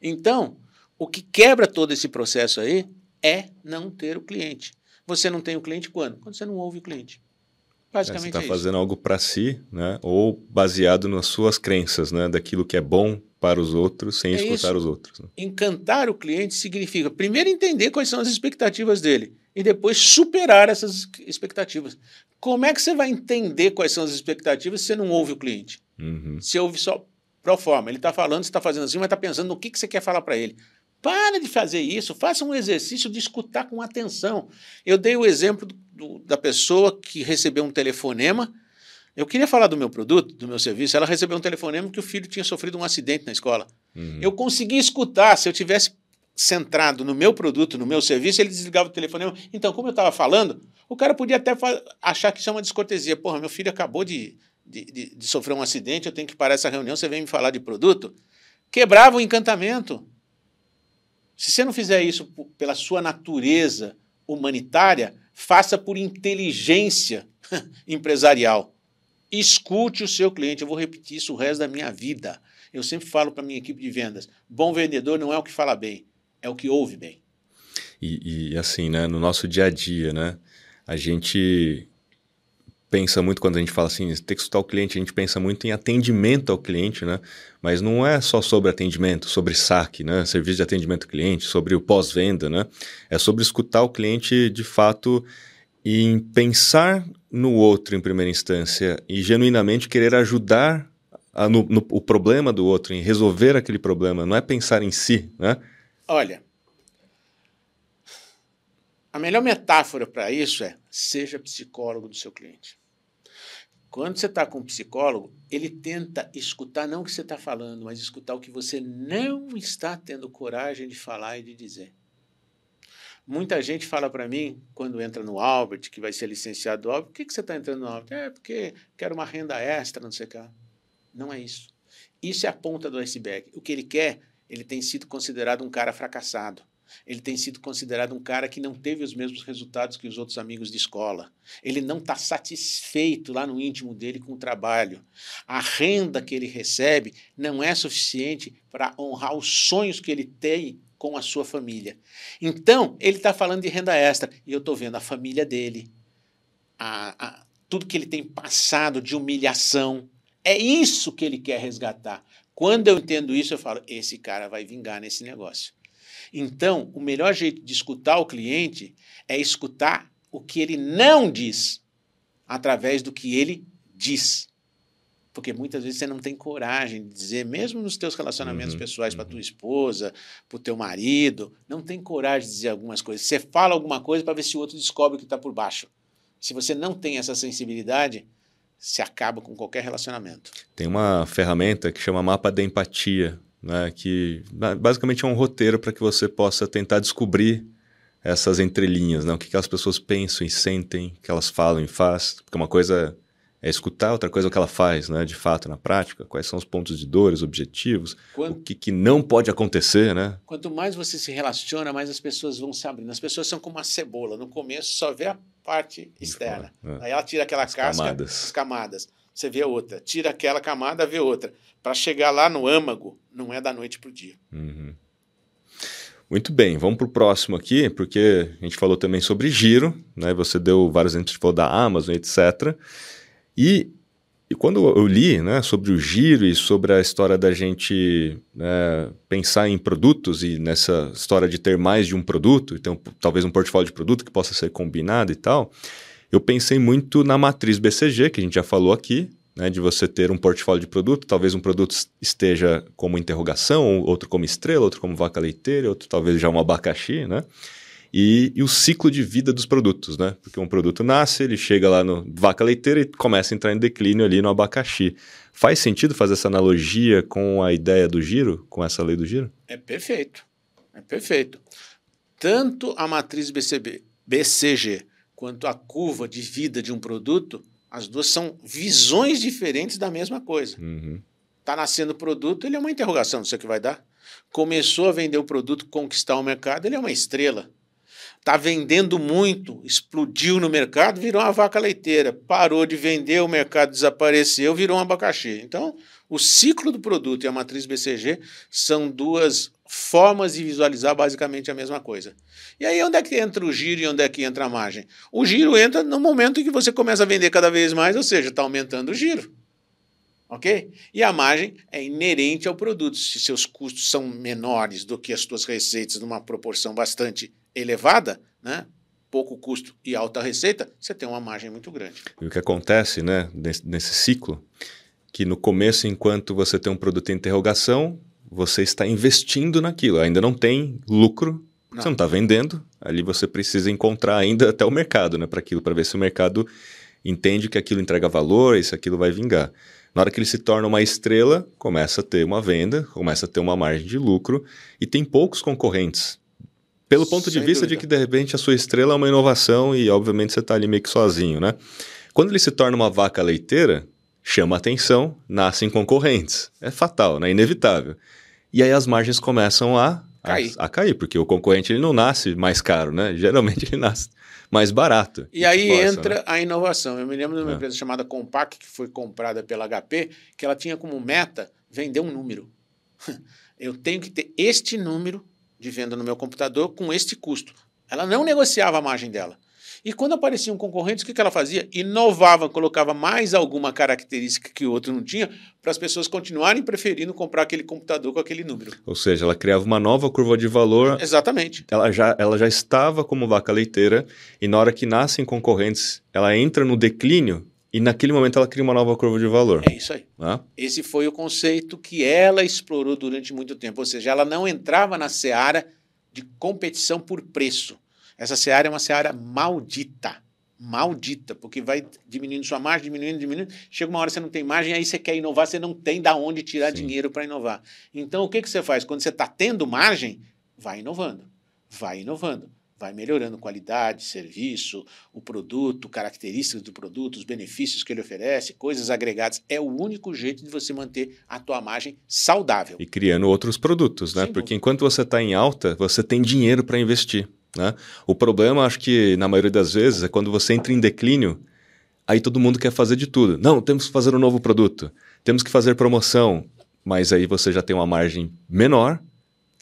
Então, o que quebra todo esse processo aí é não ter o cliente. Você não tem o cliente quando? Quando você não ouve o cliente. Basicamente é, você está é fazendo algo para si, né? Ou baseado nas suas crenças, né? Daquilo que é bom para os outros, sem é escutar isso. os outros. Né? Encantar o cliente significa primeiro entender quais são as expectativas dele e depois superar essas expectativas. Como é que você vai entender quais são as expectativas se você não ouve o cliente? Uhum. Se ouve só pro forma, ele está falando, você está fazendo assim, mas está pensando no que, que você quer falar para ele. Para de fazer isso, faça um exercício de escutar com atenção. Eu dei o exemplo do, da pessoa que recebeu um telefonema. Eu queria falar do meu produto, do meu serviço. Ela recebeu um telefonema que o filho tinha sofrido um acidente na escola. Uhum. Eu consegui escutar. Se eu tivesse centrado no meu produto, no meu serviço, ele desligava o telefonema. Então, como eu estava falando, o cara podia até achar que isso é uma descortesia. Porra, meu filho acabou de, de, de, de sofrer um acidente, eu tenho que parar essa reunião, você vem me falar de produto. Quebrava o encantamento. Se você não fizer isso pela sua natureza humanitária, faça por inteligência empresarial. Escute o seu cliente. Eu vou repetir isso o resto da minha vida. Eu sempre falo para minha equipe de vendas: bom vendedor não é o que fala bem, é o que ouve bem. E, e assim, né, no nosso dia a dia, né, a gente pensa muito quando a gente fala assim, tem que escutar o cliente, a gente pensa muito em atendimento ao cliente, né? Mas não é só sobre atendimento, sobre saque, né? Serviço de atendimento ao cliente, sobre o pós-venda, né? É sobre escutar o cliente de fato e em pensar no outro em primeira instância e genuinamente querer ajudar a, no, no, o problema do outro, em resolver aquele problema, não é pensar em si, né? Olha, a melhor metáfora para isso é seja psicólogo do seu cliente. Quando você está com um psicólogo, ele tenta escutar não o que você está falando, mas escutar o que você não está tendo coragem de falar e de dizer. Muita gente fala para mim, quando entra no Albert, que vai ser licenciado do Albert, por que, que você está entrando no Albert? É porque quero uma renda extra, não sei o que. Não é isso. Isso é a ponta do iceberg. O que ele quer, ele tem sido considerado um cara fracassado. Ele tem sido considerado um cara que não teve os mesmos resultados que os outros amigos de escola. Ele não está satisfeito lá no íntimo dele com o trabalho. A renda que ele recebe não é suficiente para honrar os sonhos que ele tem com a sua família. Então, ele está falando de renda extra. E eu estou vendo a família dele, a, a, tudo que ele tem passado de humilhação. É isso que ele quer resgatar. Quando eu entendo isso, eu falo: esse cara vai vingar nesse negócio. Então, o melhor jeito de escutar o cliente é escutar o que ele não diz, através do que ele diz. Porque muitas vezes você não tem coragem de dizer, mesmo nos teus relacionamentos uhum, pessoais uhum. para tua esposa, para o teu marido, não tem coragem de dizer algumas coisas. Você fala alguma coisa para ver se o outro descobre o que está por baixo. Se você não tem essa sensibilidade, se acaba com qualquer relacionamento. Tem uma ferramenta que chama mapa da empatia, né, que basicamente é um roteiro para que você possa tentar descobrir essas entrelinhas, né, o que, que as pessoas pensam e sentem, que elas falam e fazem, porque uma coisa é escutar, outra coisa o que ela faz, né, de fato, na prática, quais são os pontos de dor, os objetivos, Quanto, o que, que não pode acontecer, né? Quanto mais você se relaciona, mais as pessoas vão se abrindo. As pessoas são como uma cebola, no começo só vê a parte externa, é. aí ela tira aquela as casca, camadas. as camadas, você vê outra, tira aquela camada, vê outra para chegar lá no âmago, não é da noite para o dia. Uhum. Muito bem, vamos para o próximo aqui, porque a gente falou também sobre giro, né? Você deu vários exemplos falou da Amazon, etc. E, e quando eu li né, sobre o giro e sobre a história da gente né, pensar em produtos e nessa história de ter mais de um produto, então talvez um portfólio de produto que possa ser combinado e tal, eu pensei muito na matriz BCG, que a gente já falou aqui, né, de você ter um portfólio de produto, talvez um produto esteja como interrogação, outro como estrela, outro como vaca leiteira, outro talvez já um abacaxi, né? E, e, o ciclo de vida dos produtos, né? Porque um produto nasce, ele chega lá no vaca leiteira e começa a entrar em declínio ali no abacaxi. Faz sentido fazer essa analogia com a ideia do giro, com essa lei do giro? É perfeito. É perfeito. Tanto a matriz BCB, BCG quanto a curva de vida de um produto As duas são visões diferentes da mesma coisa. Uhum. Está nascendo o produto, ele é uma interrogação, não sei o que vai dar. Começou a vender o produto, conquistar o mercado, ele é uma estrela. Está vendendo muito, explodiu no mercado, virou uma vaca leiteira. Parou de vender, o mercado desapareceu, virou um abacaxi. Então, o ciclo do produto e a matriz BCG são duas formas de visualizar basicamente a mesma coisa. E aí, onde é que entra o giro e onde é que entra a margem? O giro entra no momento em que você começa a vender cada vez mais, ou seja, está aumentando o giro ok? E a margem é inerente ao produto. Se seus custos são menores do que as suas receitas numa proporção bastante elevada, né? pouco custo e alta receita, você tem uma margem muito grande. E o que acontece né, nesse, nesse ciclo, que no começo, enquanto você tem um produto em interrogação, você está investindo naquilo, ainda não tem lucro, não. você não está vendendo, ali você precisa encontrar ainda até o mercado né, para aquilo, para ver se o mercado entende que aquilo entrega valor e se aquilo vai vingar. Na hora que ele se torna uma estrela, começa a ter uma venda, começa a ter uma margem de lucro e tem poucos concorrentes. Pelo ponto Sem de vista dúvida. de que, de repente, a sua estrela é uma inovação e, obviamente, você está ali meio que sozinho, né? Quando ele se torna uma vaca leiteira, chama atenção, nascem concorrentes. É fatal, né? Inevitável. E aí as margens começam a cair. A, a, cair, porque o concorrente ele não nasce mais caro, né? Geralmente ele nasce mais barato. E aí possa, entra né? a inovação. Eu me lembro de uma é. empresa chamada Compaq, que foi comprada pela HP, que ela tinha como meta vender um número. Eu tenho que ter este número de venda no meu computador com este custo. Ela não negociava a margem dela. E quando apareciam concorrentes, o que, que ela fazia? Inovava, colocava mais alguma característica que o outro não tinha, para as pessoas continuarem preferindo comprar aquele computador com aquele número. Ou seja, ela criava uma nova curva de valor. Exatamente. Ela já, ela já estava como vaca leiteira, e na hora que nascem concorrentes, ela entra no declínio e naquele momento ela cria uma nova curva de valor. É isso aí. Ah? Esse foi o conceito que ela explorou durante muito tempo. Ou seja, ela não entrava na seara de competição por preço. Essa seara é uma seara maldita. Maldita, porque vai diminuindo sua margem, diminuindo, diminuindo. Chega uma hora que você não tem margem, aí você quer inovar, você não tem da onde tirar Sim. dinheiro para inovar. Então, o que, que você faz? Quando você está tendo margem, vai inovando. Vai inovando vai melhorando qualidade, serviço, o produto, características do produto, os benefícios que ele oferece, coisas agregadas. É o único jeito de você manter a tua margem saudável. E criando outros produtos, né? Sem Porque dúvida. enquanto você está em alta, você tem dinheiro para investir. Né? O problema, acho que na maioria das vezes, é quando você entra em declínio, aí todo mundo quer fazer de tudo. Não, temos que fazer um novo produto, temos que fazer promoção, mas aí você já tem uma margem menor,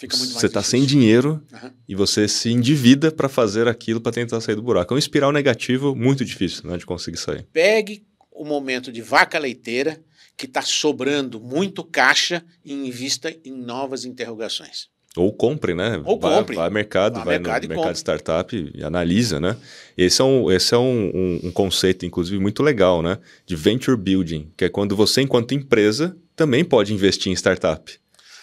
você está sem dinheiro uhum. e você se endivida para fazer aquilo para tentar sair do buraco. É um espiral negativo muito difícil né, de conseguir sair. Pegue o momento de vaca leiteira, que está sobrando muito caixa, e invista em novas interrogações. Ou compre, né? Ou vai, compre. Vai ao mercado, vai, vai mercado no mercado de startup e analisa, né? Esse é, um, esse é um, um, um, conceito, inclusive, muito legal, né? De venture building, que é quando você, enquanto empresa, também pode investir em startup.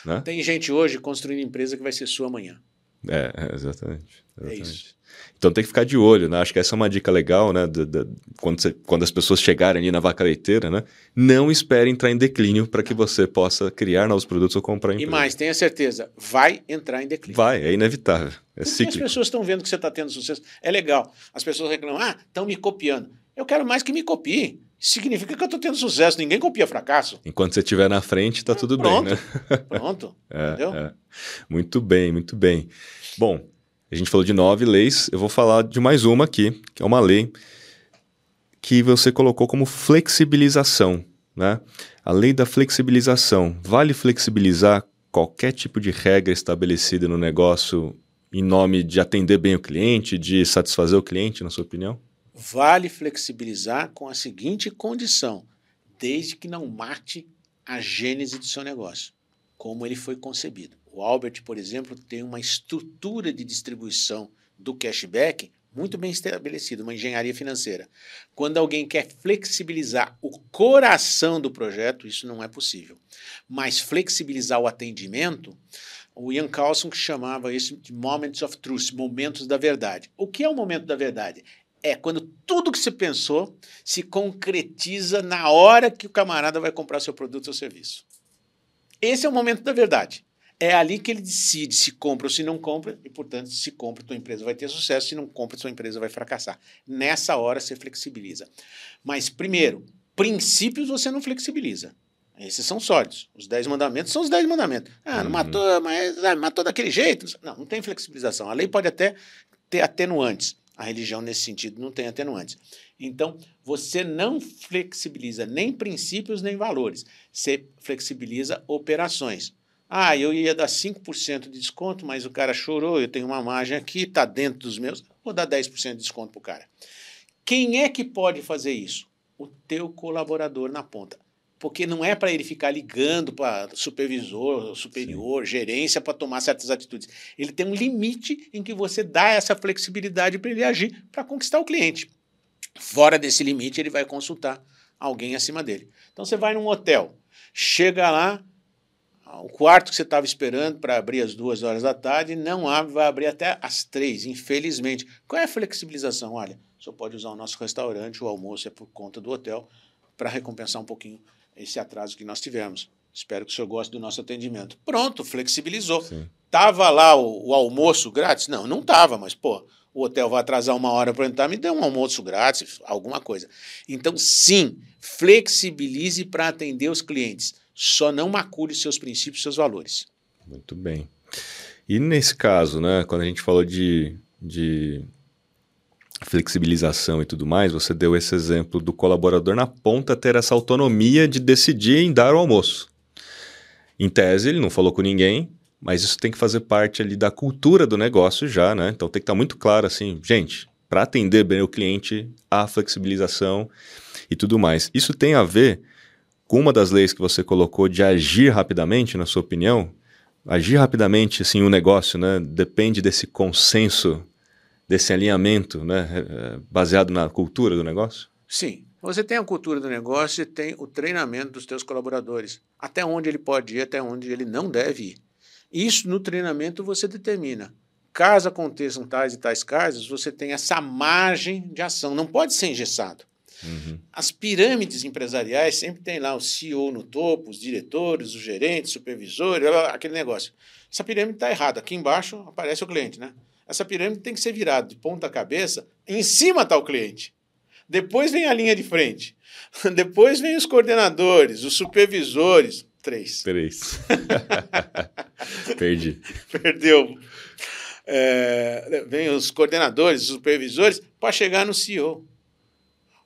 Né? Tem gente hoje construindo empresa que vai ser sua amanhã. É, é exatamente, exatamente. É isso. Então tem que ficar de olho, né? Acho que essa é uma dica legal, né? De, de, quando, você, quando as pessoas chegarem ali na vaca leiteira, né? Não espere entrar em declínio para que você possa criar novos produtos ou comprar empresa. E mais, tenha certeza, vai entrar em declínio. Vai, é inevitável. É cíclico. as pessoas estão vendo que você está tendo sucesso. É legal. As pessoas reclamam, ah, estão me copiando. Eu quero mais que me copiem. Significa que eu estou tendo sucesso. Ninguém copia fracasso. Enquanto você estiver na frente, está tudo pronto, bem, né? Pronto. é, entendeu? É. Muito bem, muito bem. Bom, a gente falou de nove leis, eu vou falar de mais uma aqui, que é uma lei que você colocou como flexibilização, né? A lei da flexibilização. Vale flexibilizar qualquer tipo de regra estabelecida no negócio em nome de atender bem o cliente, de satisfazer o cliente, na sua opinião? Vale flexibilizar com a seguinte condição: desde que não mate a gênese do seu negócio, como ele foi concebido. O Albert, por exemplo, tem uma estrutura de distribuição do cashback muito bem estabelecida, uma engenharia financeira. Quando alguém quer flexibilizar o coração do projeto, isso não é possível. Mas flexibilizar o atendimento, o Ian Carlson chamava isso de moments of truth, momentos da verdade. O que é o momento da verdade? É quando tudo que você pensou se concretiza na hora que o camarada vai comprar seu produto ou serviço. Esse é o momento da verdade. É ali que ele decide se compra ou se não compra, e, portanto, se compra, tua empresa vai ter sucesso, se não compra, tua empresa vai fracassar. Nessa hora você flexibiliza. Mas, primeiro, princípios você não flexibiliza. Esses são sólidos. Os dez mandamentos são os dez mandamentos. Ah, não uhum. matou, mas ah, matou daquele jeito. Não, não tem flexibilização. A lei pode até ter atenuantes. A religião, nesse sentido, não tem atenuantes. Então, você não flexibiliza nem princípios nem valores. Você flexibiliza operações. Ah, eu ia dar 5% de desconto, mas o cara chorou, eu tenho uma margem aqui, está dentro dos meus, vou dar 10% de desconto para o cara. Quem é que pode fazer isso? O teu colaborador na ponta. Porque não é para ele ficar ligando para supervisor, superior, Sim. gerência para tomar certas atitudes. Ele tem um limite em que você dá essa flexibilidade para ele agir para conquistar o cliente. Fora desse limite, ele vai consultar alguém acima dele. Então você vai num hotel, chega lá, o quarto que você estava esperando para abrir às duas horas da tarde não abre, vai abrir até às três, infelizmente. Qual é a flexibilização? Olha, senhor pode usar o nosso restaurante, o almoço é por conta do hotel, para recompensar um pouquinho esse atraso que nós tivemos. Espero que o senhor goste do nosso atendimento. Pronto, flexibilizou. Sim. Tava lá o, o, almoço grátis? Não, não tava, mas pô, o hotel vai atrasar uma hora para entrar, me dê um almoço grátis, alguma coisa. Então, sim, flexibilize para atender os clientes só não macule seus princípios, seus valores. Muito bem. E nesse caso, né, quando a gente falou de, de flexibilização e tudo mais, você deu esse exemplo do colaborador na ponta ter essa autonomia de decidir em dar o almoço. Em tese, ele não falou com ninguém, mas isso tem que fazer parte ali da cultura do negócio já, né? Então tem que estar muito claro assim, gente, para atender bem o cliente, a flexibilização e tudo mais. Isso tem a ver com uma das leis que você colocou de agir rapidamente, na sua opinião, agir rapidamente, assim, o negócio, né, depende desse consenso, desse alinhamento, né, eh, baseado na cultura do negócio? Sim. Você tem a cultura do negócio e tem o treinamento dos teus colaboradores. Até onde ele pode ir, até onde ele não deve ir. Isso no treinamento você determina. Caso aconteçam tais e tais casos, você tem essa margem de ação. Não pode ser engessado. Uhum. As pirâmides empresariais sempre tem lá o CEO no topo, os diretores, os gerentes, supervisores, aquele negócio. Essa pirâmide está errada. Aqui embaixo aparece o cliente, né? Essa pirâmide tem que ser virada de ponta cabeça. Em cima está o cliente. Depois vem a linha de frente. Depois vem os coordenadores, os supervisores. Três. Três. Perdi. Perdeu. É, vem os coordenadores, os supervisores, para chegar no CEO.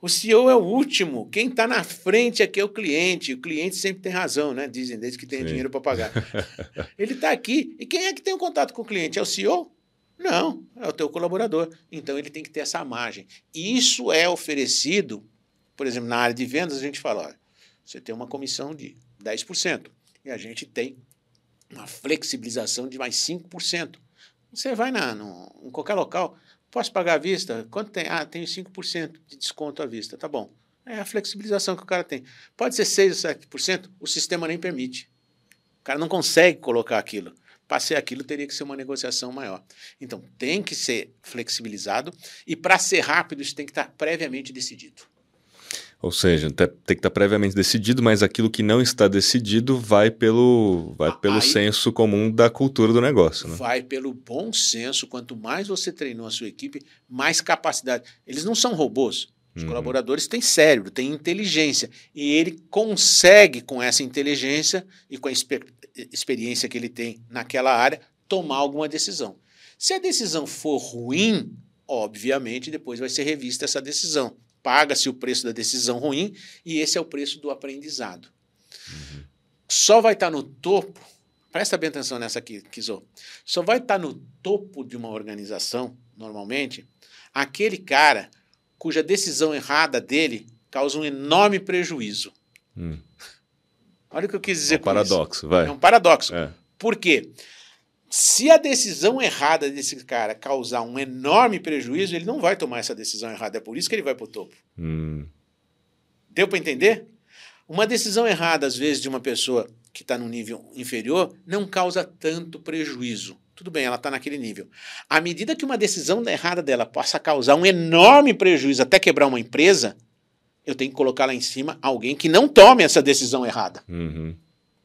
O CEO é o último. Quem está na frente aqui é o cliente. O cliente sempre tem razão, né? Dizem, desde que Sim. dinheiro para pagar. Ele está aqui. E quem é que tem o um contato com o cliente? É o CEO? Não, é o teu colaborador. Então ele tem que ter essa margem. Isso é oferecido, por exemplo, na área de vendas, a gente fala: olha, você tem uma comissão de 10%. E a gente tem uma flexibilização de mais 5%. Você vai na, no, em qualquer local, Posso pagar à vista? Quanto tem? Ah, tenho 5% de desconto à vista. Tá bom. É a flexibilização que o cara tem. Pode ser 6 ou 7%, o sistema nem permite. O cara não consegue colocar aquilo. Para ser aquilo, teria que ser uma negociação maior. Então, tem que ser flexibilizado e, para ser rápido, isso tem que estar previamente decidido. Ou seja, tem que estar previamente decidido, mas aquilo que não está decidido vai pelo, vai pelo Aí, senso comum da cultura do negócio. Né? Vai pelo bom senso. Quanto mais você treinou a sua equipe, mais capacidade. Eles não são robôs. Os uhum. colaboradores têm cérebro, têm inteligência. E ele consegue, com essa inteligência e com a experiência que ele tem naquela área, tomar alguma decisão. Se a decisão for ruim, obviamente depois vai ser revista essa decisão paga-se o preço da decisão ruim e esse é o preço do aprendizado. Uhum. Só vai estar no topo, presta bem atenção nessa aqui, Kizô, só vai estar no topo de uma organização, normalmente, aquele cara cuja decisão errada dele causa um enorme prejuízo. Hum. Olha o que eu quis dizer é um paradoxo, isso. vai. É um paradoxo. É. Por quê? Se a decisão errada desse cara causar um enorme prejuízo, ele não vai tomar essa decisão errada. É por isso que ele vai para o topo. Hum. Deu para entender? Uma decisão errada, às vezes, de uma pessoa que está no nível inferior, não causa tanto prejuízo. Tudo bem, ela está naquele nível. À medida que uma decisão errada dela possa causar um enorme prejuízo até quebrar uma empresa, eu tenho que colocar lá em cima alguém que não tome essa decisão errada. Uhum.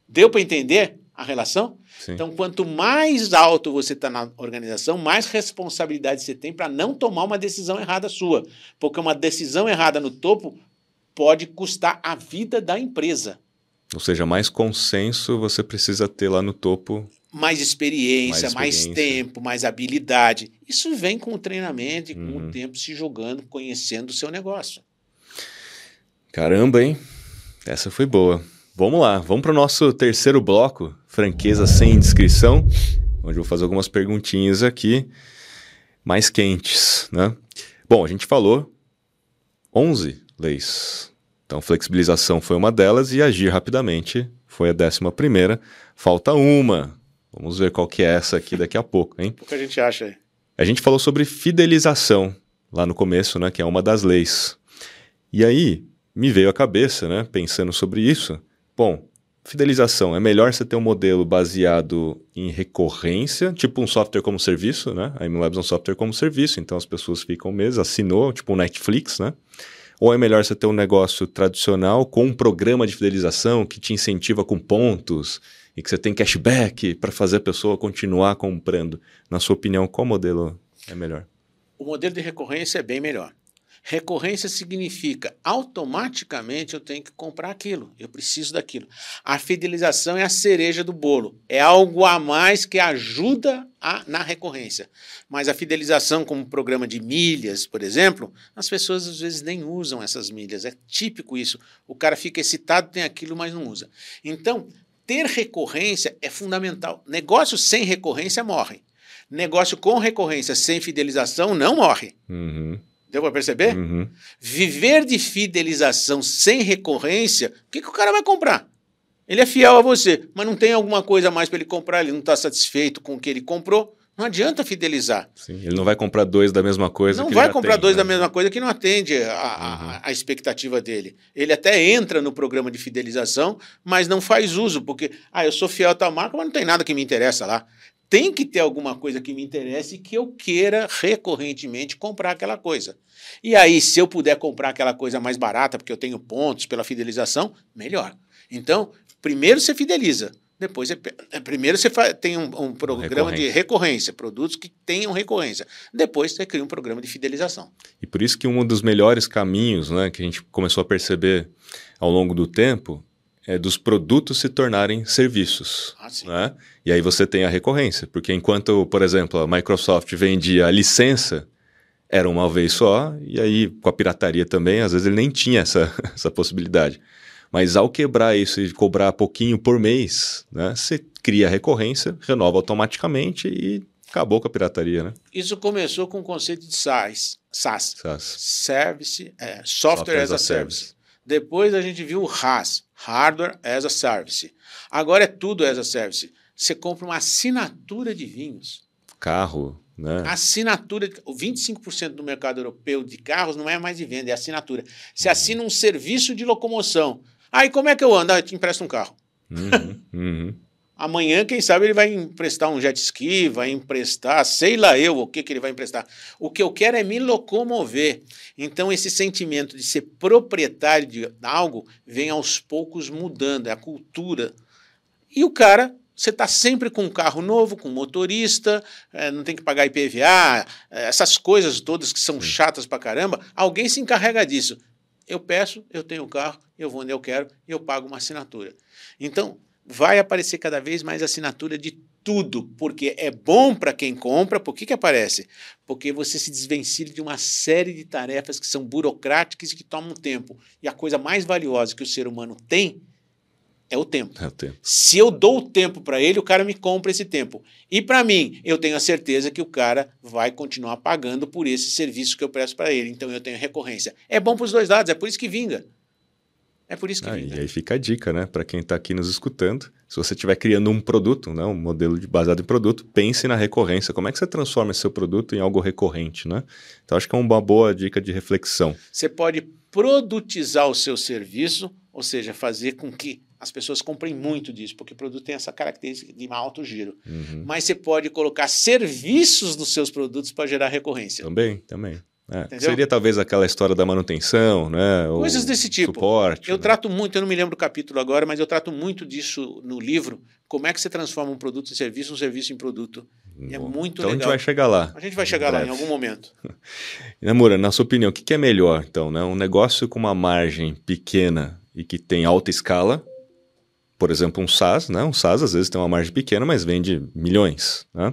Deu para entender? a relação? Sim. Então, quanto mais alto você está na organização, mais responsabilidade você tem para não tomar uma decisão errada sua. Porque uma decisão errada no topo pode custar a vida da empresa. Ou seja, mais consenso você precisa ter lá no topo. Mais experiência, Mais mais, experiência. tempo, mais habilidade. Isso vem com o treinamento e com Uhum. o tempo se jogando, conhecendo o seu negócio. Caramba, hein? Essa foi boa. Vamos lá, vamos para o nosso terceiro bloco, franqueza sem inscrição, onde eu vou fazer algumas perguntinhas aqui mais quentes, né? Bom, a gente falou 11 leis. Então, flexibilização foi uma delas e agir rapidamente foi a décima primeira. Falta uma. Vamos ver qual que é essa aqui daqui a pouco, hein? O que a gente acha aí? A gente falou sobre fidelização lá no começo, né, que é uma das leis. E aí me veio à cabeça, né, pensando sobre isso. Bom, fidelização é melhor você ter um modelo baseado em recorrência, tipo um software como serviço, né? A MLabs é um software como serviço, então as pessoas ficam meses, assinou, tipo um Netflix, né? Ou é melhor você ter um negócio tradicional com um programa de fidelização que te incentiva com pontos e que você tem cashback para fazer a pessoa continuar comprando? Na sua opinião, qual modelo é melhor? O modelo de recorrência é bem melhor. Recorrência significa automaticamente eu tenho que comprar aquilo, eu preciso daquilo. A fidelização é a cereja do bolo, é algo a mais que ajuda a, na recorrência. Mas a fidelização, como programa de milhas, por exemplo, as pessoas às vezes nem usam essas milhas, é típico isso. O cara fica excitado, tem aquilo, mas não usa. Então, ter recorrência é fundamental. Negócio sem recorrência morre. Negócio com recorrência sem fidelização não morre. Uhum, Deu para perceber? uhum. Viver de fidelização sem recorrência, o que, que o cara vai comprar? Ele é fiel a você, mas não tem alguma coisa mais para ele comprar, ele não está satisfeito com o que ele comprou. Não adianta fidelizar. Sim, ele não vai comprar dois da mesma coisa. Não vai comprar dois né? da mesma coisa que não atende a, a- a expectativa dele. Ele até entra no programa de fidelização, mas não faz uso, porque, ah, eu sou fiel a tal marca, mas não tem nada que me interessa lá. Tem que ter alguma coisa que me interesse e que eu queira recorrentemente comprar aquela coisa. E aí, se eu puder comprar aquela coisa mais barata, porque eu tenho pontos pela fidelização, melhor. Então, primeiro você fideliza. Depois, você, é, primeiro você tem um, um programa de Recorrência. recorrência, produtos que tenham recorrência. Depois você cria um programa de fidelização. E por isso que um dos melhores caminhos né, que a gente começou a perceber ao longo do tempo é dos produtos se tornarem serviços. Ah, né? E aí você tem a recorrência, porque enquanto, por exemplo, a Microsoft vendia a licença, era uma vez só, e aí com a pirataria também, às vezes ele nem tinha essa, essa possibilidade. Mas ao quebrar isso e cobrar pouquinho por mês, né, você cria a recorrência, renova automaticamente e acabou com a pirataria, né? Isso começou com o conceito de SaaS, SaaS SaaS. Service, é, Software, as a Service. Depois a gente viu o HAS, Hardware as a Service. Agora é tudo as a Service. Você compra uma assinatura de vinhos. Carro, né? Assinatura, de- o 25% do mercado europeu de carros não é mais de venda, é assinatura. Você assina um serviço de locomoção. Aí como é que eu ando? Ah, eu te empresto um carro. Uhum, uhum. Amanhã, quem sabe, ele vai emprestar um jet ski, vai emprestar, sei lá eu o que, que ele vai emprestar. O que eu quero é me locomover. Então, esse sentimento de ser proprietário de algo vem aos poucos mudando, é a cultura. E o cara, você está sempre com um carro novo, com motorista, eh, não tem que pagar IPVA, eh, essas coisas todas que são chatas pra caramba, alguém se encarrega disso. Eu peço, eu tenho o carro, eu vou onde eu quero e eu pago uma assinatura. Então, vai aparecer cada vez mais assinatura de tudo, porque é bom para quem compra. Por que, que aparece? Porque você se desvencilha de uma série de tarefas que são burocráticas e que tomam tempo. E a coisa mais valiosa que o ser humano tem é o tempo. É o tempo. Se eu dou o tempo para ele, o cara me compra esse tempo. E para mim, eu tenho a certeza que o cara vai continuar pagando por esse serviço que eu presto para ele. Então eu tenho recorrência. É bom para os dois lados, é por isso que vinga. É por isso que Ah, vinga. e aí fica a dica, né? Para quem está aqui nos escutando, se você estiver criando um produto, né, um modelo de- baseado em produto, pense na recorrência. Como é que você transforma esse seu produto em algo recorrente, né? Então acho que é uma boa dica de reflexão. Você pode produtizar o seu serviço, ou seja, fazer com que as pessoas comprem muito disso, porque o produto tem essa característica de alto giro. Uhum. Mas você pode colocar serviços nos seus produtos para gerar recorrência. Também, também. É, seria talvez aquela história da manutenção, né? Coisas desse tipo. Suporte. Eu né? trato muito, eu não me lembro do capítulo agora, mas eu trato muito disso no livro. Como é que você transforma um produto em serviço, um serviço em produto. É muito então legal. a gente vai chegar lá. A gente vai chegar lá em algum momento. Namora, na sua opinião, o que é melhor, então, né? Um negócio com uma margem pequena e que tem alta escala, por exemplo, um SaaS, né? Um SaaS às vezes tem uma margem pequena, mas vende milhões, né?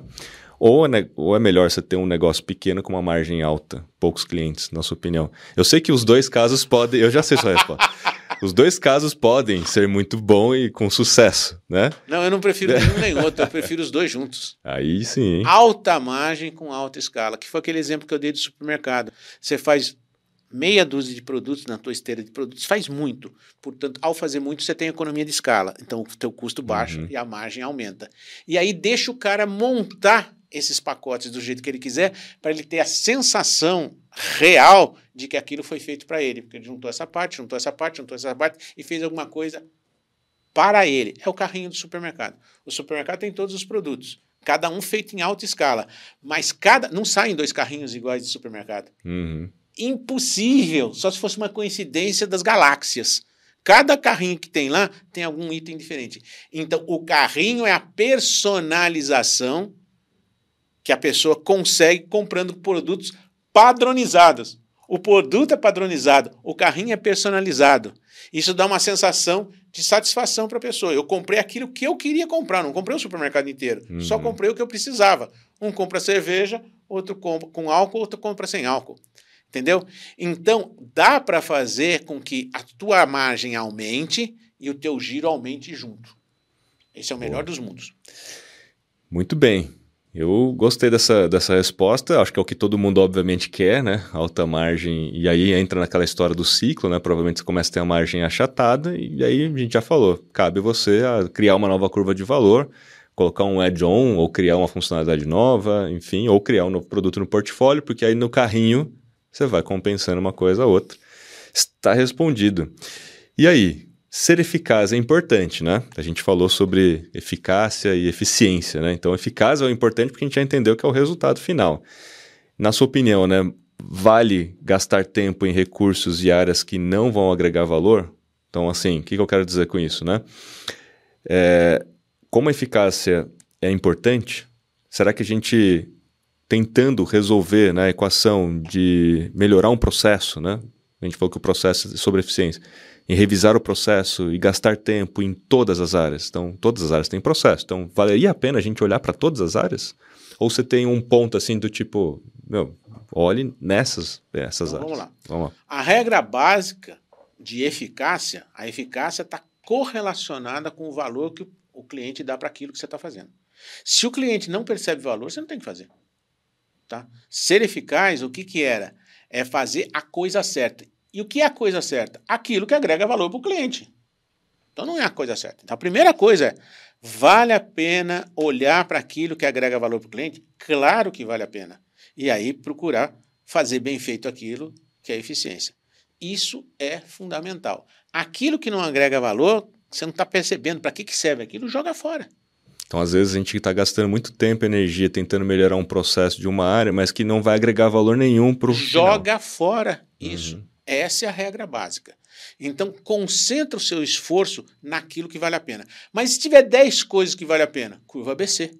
Ou é, ou é melhor você ter um negócio pequeno com uma margem alta, poucos clientes, na sua opinião? Eu sei que os dois casos podem. Eu já sei sua resposta. Os dois casos podem ser muito bom e com sucesso, né? Não, eu não prefiro nenhum nem outro, eu prefiro os dois juntos. Aí sim. Hein? Alta margem com alta escala, que foi aquele exemplo que eu dei do supermercado. Você faz meia dúzia de produtos na tua esteira de produtos, faz muito. Portanto, ao fazer muito, você tem economia de escala. Então, o teu custo baixa uhum. e a margem aumenta. E aí deixa o cara montar esses pacotes do jeito que ele quiser, para ele ter a sensação real de que aquilo foi feito para ele, porque ele juntou essa parte, juntou essa parte, juntou essa parte e fez alguma coisa para ele. É o carrinho do supermercado. O supermercado tem todos os produtos, cada um feito em alta escala, mas cada não saem dois carrinhos iguais de supermercado. Uhum. Impossível, só se fosse uma coincidência das galáxias. Cada carrinho que tem lá tem algum item diferente. Então, o carrinho é a personalização que a pessoa consegue comprando produtos padronizados. O produto é padronizado, o carrinho é personalizado. Isso dá uma sensação de satisfação para a pessoa. Eu comprei aquilo que eu queria comprar, não comprei o supermercado inteiro. Uhum. Só comprei o que eu precisava. Um compra cerveja, outro compra com álcool, outro compra sem álcool. Entendeu? Então, dá para fazer com que a tua margem aumente e o teu giro aumente junto. Esse é o melhor dos mundos. Muito bem. Eu gostei dessa, dessa resposta, acho que é o que todo mundo obviamente quer, né? Alta margem, e aí entra naquela história do ciclo, né? Provavelmente você começa a ter a margem achatada, e aí a gente já falou, cabe você criar uma nova curva de valor, colocar um add-on, ou criar uma funcionalidade nova, enfim, ou criar um novo produto no portfólio, porque aí no carrinho você vai compensando uma coisa a outra. Está respondido. E aí, Ser eficaz é importante, né? A gente falou sobre eficácia e eficiência, né? Então, eficaz é o importante porque a gente já entendeu que é o resultado final. Na sua opinião, né? Vale gastar tempo em recursos e áreas que não vão agregar valor? Então, assim, o que, eu quero dizer com isso, né? É, como a eficácia é importante, será que a gente tentando resolver né, equação de melhorar um processo, né? A gente falou que o processo é sobre eficiência em revisar o processo e gastar tempo em todas as áreas. Então, todas as áreas têm processo. Então, valeria a pena a gente olhar para todas as áreas? Ou você tem um ponto assim do tipo, meu, olhe nessas essas então, áreas. Vamos lá. vamos lá. A regra básica de eficácia, a eficácia está correlacionada com o valor que o cliente dá para aquilo que você está fazendo. Se o cliente não percebe valor, você não tem que fazer. Tá? Ser eficaz, o que, que era? É fazer a coisa certa. E o que é a coisa certa? Aquilo que agrega valor para o cliente. Então não é a coisa certa. Então a primeira coisa é: vale a pena olhar para aquilo que agrega valor para o cliente? Claro que vale a pena. E aí procurar fazer bem feito aquilo que é eficiência. Isso é fundamental. Aquilo que não agrega valor, você não está percebendo para que, que serve aquilo, joga fora. Então, às vezes, a gente está gastando muito tempo e energia tentando melhorar um processo de uma área, mas que não vai agregar valor nenhum para o Joga final. fora isso. Uhum. Essa é a regra básica. Então, concentra o seu esforço naquilo que vale a pena. Mas se tiver 10 coisas que vale a pena, curva ABC.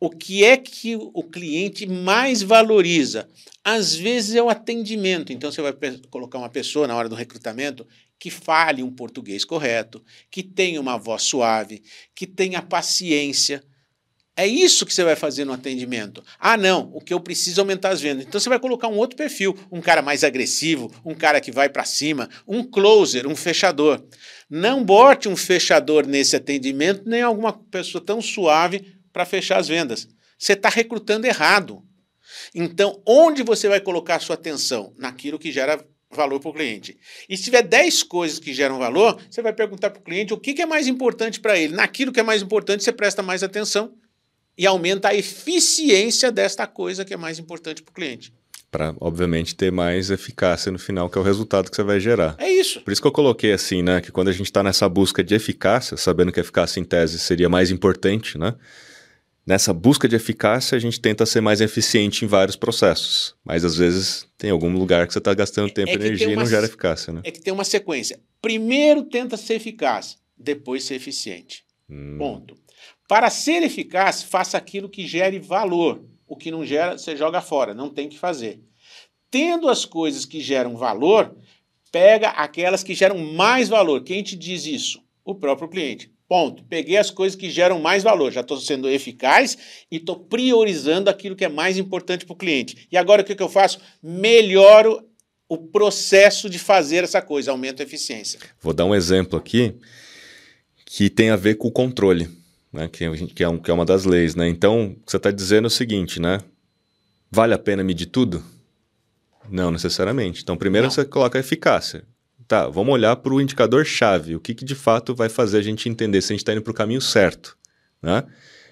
O que é que o cliente mais valoriza? Às vezes é o atendimento. Então, você vai colocar uma pessoa na hora do recrutamento que fale um português correto, que tenha uma voz suave, que tenha paciência. É isso que você vai fazer no atendimento. Ah, não, o que eu preciso é aumentar as vendas. Então você vai colocar um outro perfil, um cara mais agressivo, um cara que vai para cima, um closer, um fechador. Não bote um fechador nesse atendimento, nem alguma pessoa tão suave para fechar as vendas. Você está recrutando errado. Então, onde você vai colocar a sua atenção? Naquilo que gera valor para o cliente. E se tiver 10 coisas que geram valor, você vai perguntar para o cliente o que, que é mais importante para ele. Naquilo que é mais importante, você presta mais atenção e aumenta a eficiência desta coisa que é mais importante para o cliente. Para, obviamente, ter mais eficácia no final, que é o resultado que você vai gerar. É isso. Por isso que eu coloquei assim, né? Que quando a gente está nessa busca de eficácia, sabendo que a eficácia em tese seria mais importante, né? nessa busca de eficácia, a gente tenta ser mais eficiente em vários processos. Mas às vezes tem algum lugar que você está gastando tempo e é energia e não gera eficácia, né? É que tem uma sequência. Primeiro tenta ser eficaz, depois ser eficiente. Hum. Ponto. Para ser eficaz, faça aquilo que gere valor. O que não gera, você joga fora, não tem que fazer. Tendo as coisas que geram valor, pega aquelas que geram mais valor. Quem te diz isso? O próprio cliente. Ponto. Peguei as coisas que geram mais valor. Já estou sendo eficaz e estou priorizando aquilo que é mais importante para o cliente. E agora o que, que eu faço? Melhoro o processo de fazer essa coisa, aumento a eficiência. Vou dar um exemplo aqui que tem a ver com o controle, né? que, que, é, um, que é uma das leis. Né? Então, você está dizendo é o seguinte, né? Vale a pena medir tudo? Não necessariamente. Então, primeiro Não. você coloca a eficácia tá, vamos olhar para o indicador-chave, o que, que de fato vai fazer a gente entender se a gente está indo para o caminho certo, né?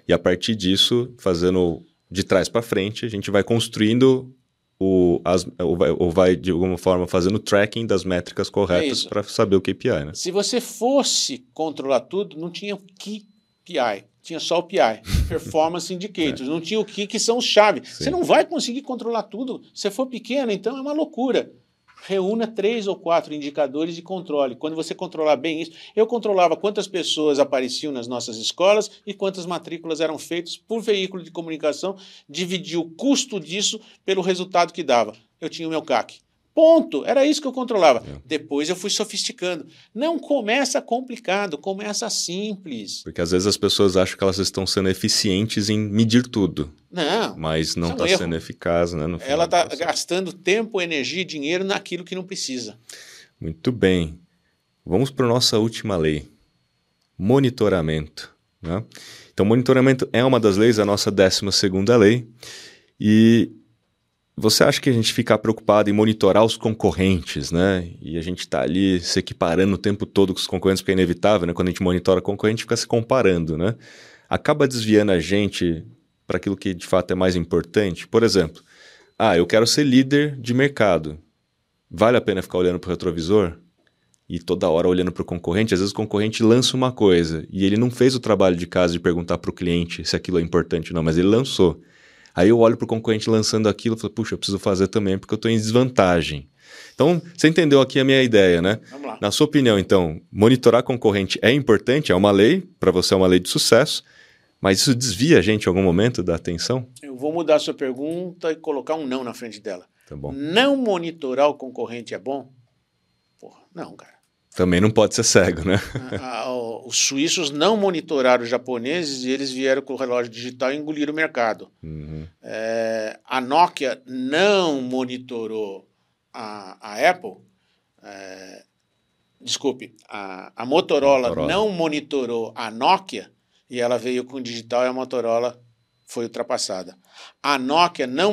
E a partir disso, fazendo de trás para frente, a gente vai construindo o, as, ou, vai, ou vai, de alguma forma, fazendo tracking das métricas corretas é para saber o KPI, né? Se você fosse controlar tudo, não tinha KPI, tinha só o PI, Performance Indicators, é. não tinha o que que são os chaves. Você não vai conseguir controlar tudo. Se for pequeno, então é uma loucura reúna três ou quatro indicadores de controle. Quando você controlar bem isso, eu controlava quantas pessoas apareciam nas nossas escolas e quantas matrículas eram feitas por veículo de comunicação, dividia o custo disso pelo resultado que dava. Eu tinha o meu CAC. Ponto. Era isso que eu controlava. É. Depois eu fui sofisticando. Não começa complicado, começa simples. Porque às vezes as pessoas acham que elas estão sendo eficientes em medir tudo. Não. Mas não está é um sendo eficaz, né? Ela está gastando tempo, energia e dinheiro naquilo que não precisa. Muito bem. Vamos para a nossa última lei: monitoramento. Né? Então, monitoramento é uma das leis, a nossa 12 segunda lei. E você acha que a gente ficar preocupado em monitorar os concorrentes, né? E a gente está ali se equiparando o tempo todo com os concorrentes, porque é inevitável, né? Quando a gente monitora concorrente, fica se comparando, né? Acaba desviando a gente para aquilo que de fato é mais importante. Por exemplo, ah, eu quero ser líder de mercado. Vale a pena ficar olhando para o retrovisor? E toda hora olhando para o concorrente, às vezes o concorrente lança uma coisa e ele não fez o trabalho de casa de perguntar para o cliente se aquilo é importante ou não, mas ele lançou. Aí eu olho para o concorrente lançando aquilo e falo, puxa, eu preciso fazer também porque eu estou em desvantagem. Então, você entendeu aqui a minha ideia, né? Vamos lá. Na sua opinião, então, monitorar concorrente é importante, é uma lei, para você é uma lei de sucesso, mas isso desvia a gente em algum momento da atenção? Eu vou mudar a sua pergunta e colocar um não na frente dela. Tá bom. Não monitorar o concorrente é bom? Porra, não, cara. Também não pode ser cego, né? os suíços não monitoraram os japoneses e eles vieram com o relógio digital e engoliram o mercado. Uhum. É, a Nokia não monitorou a, a Apple. É, desculpe, a, a Motorola, Motorola, não monitorou a Nokia e ela veio com o digital e a Motorola foi ultrapassada. A Nokia não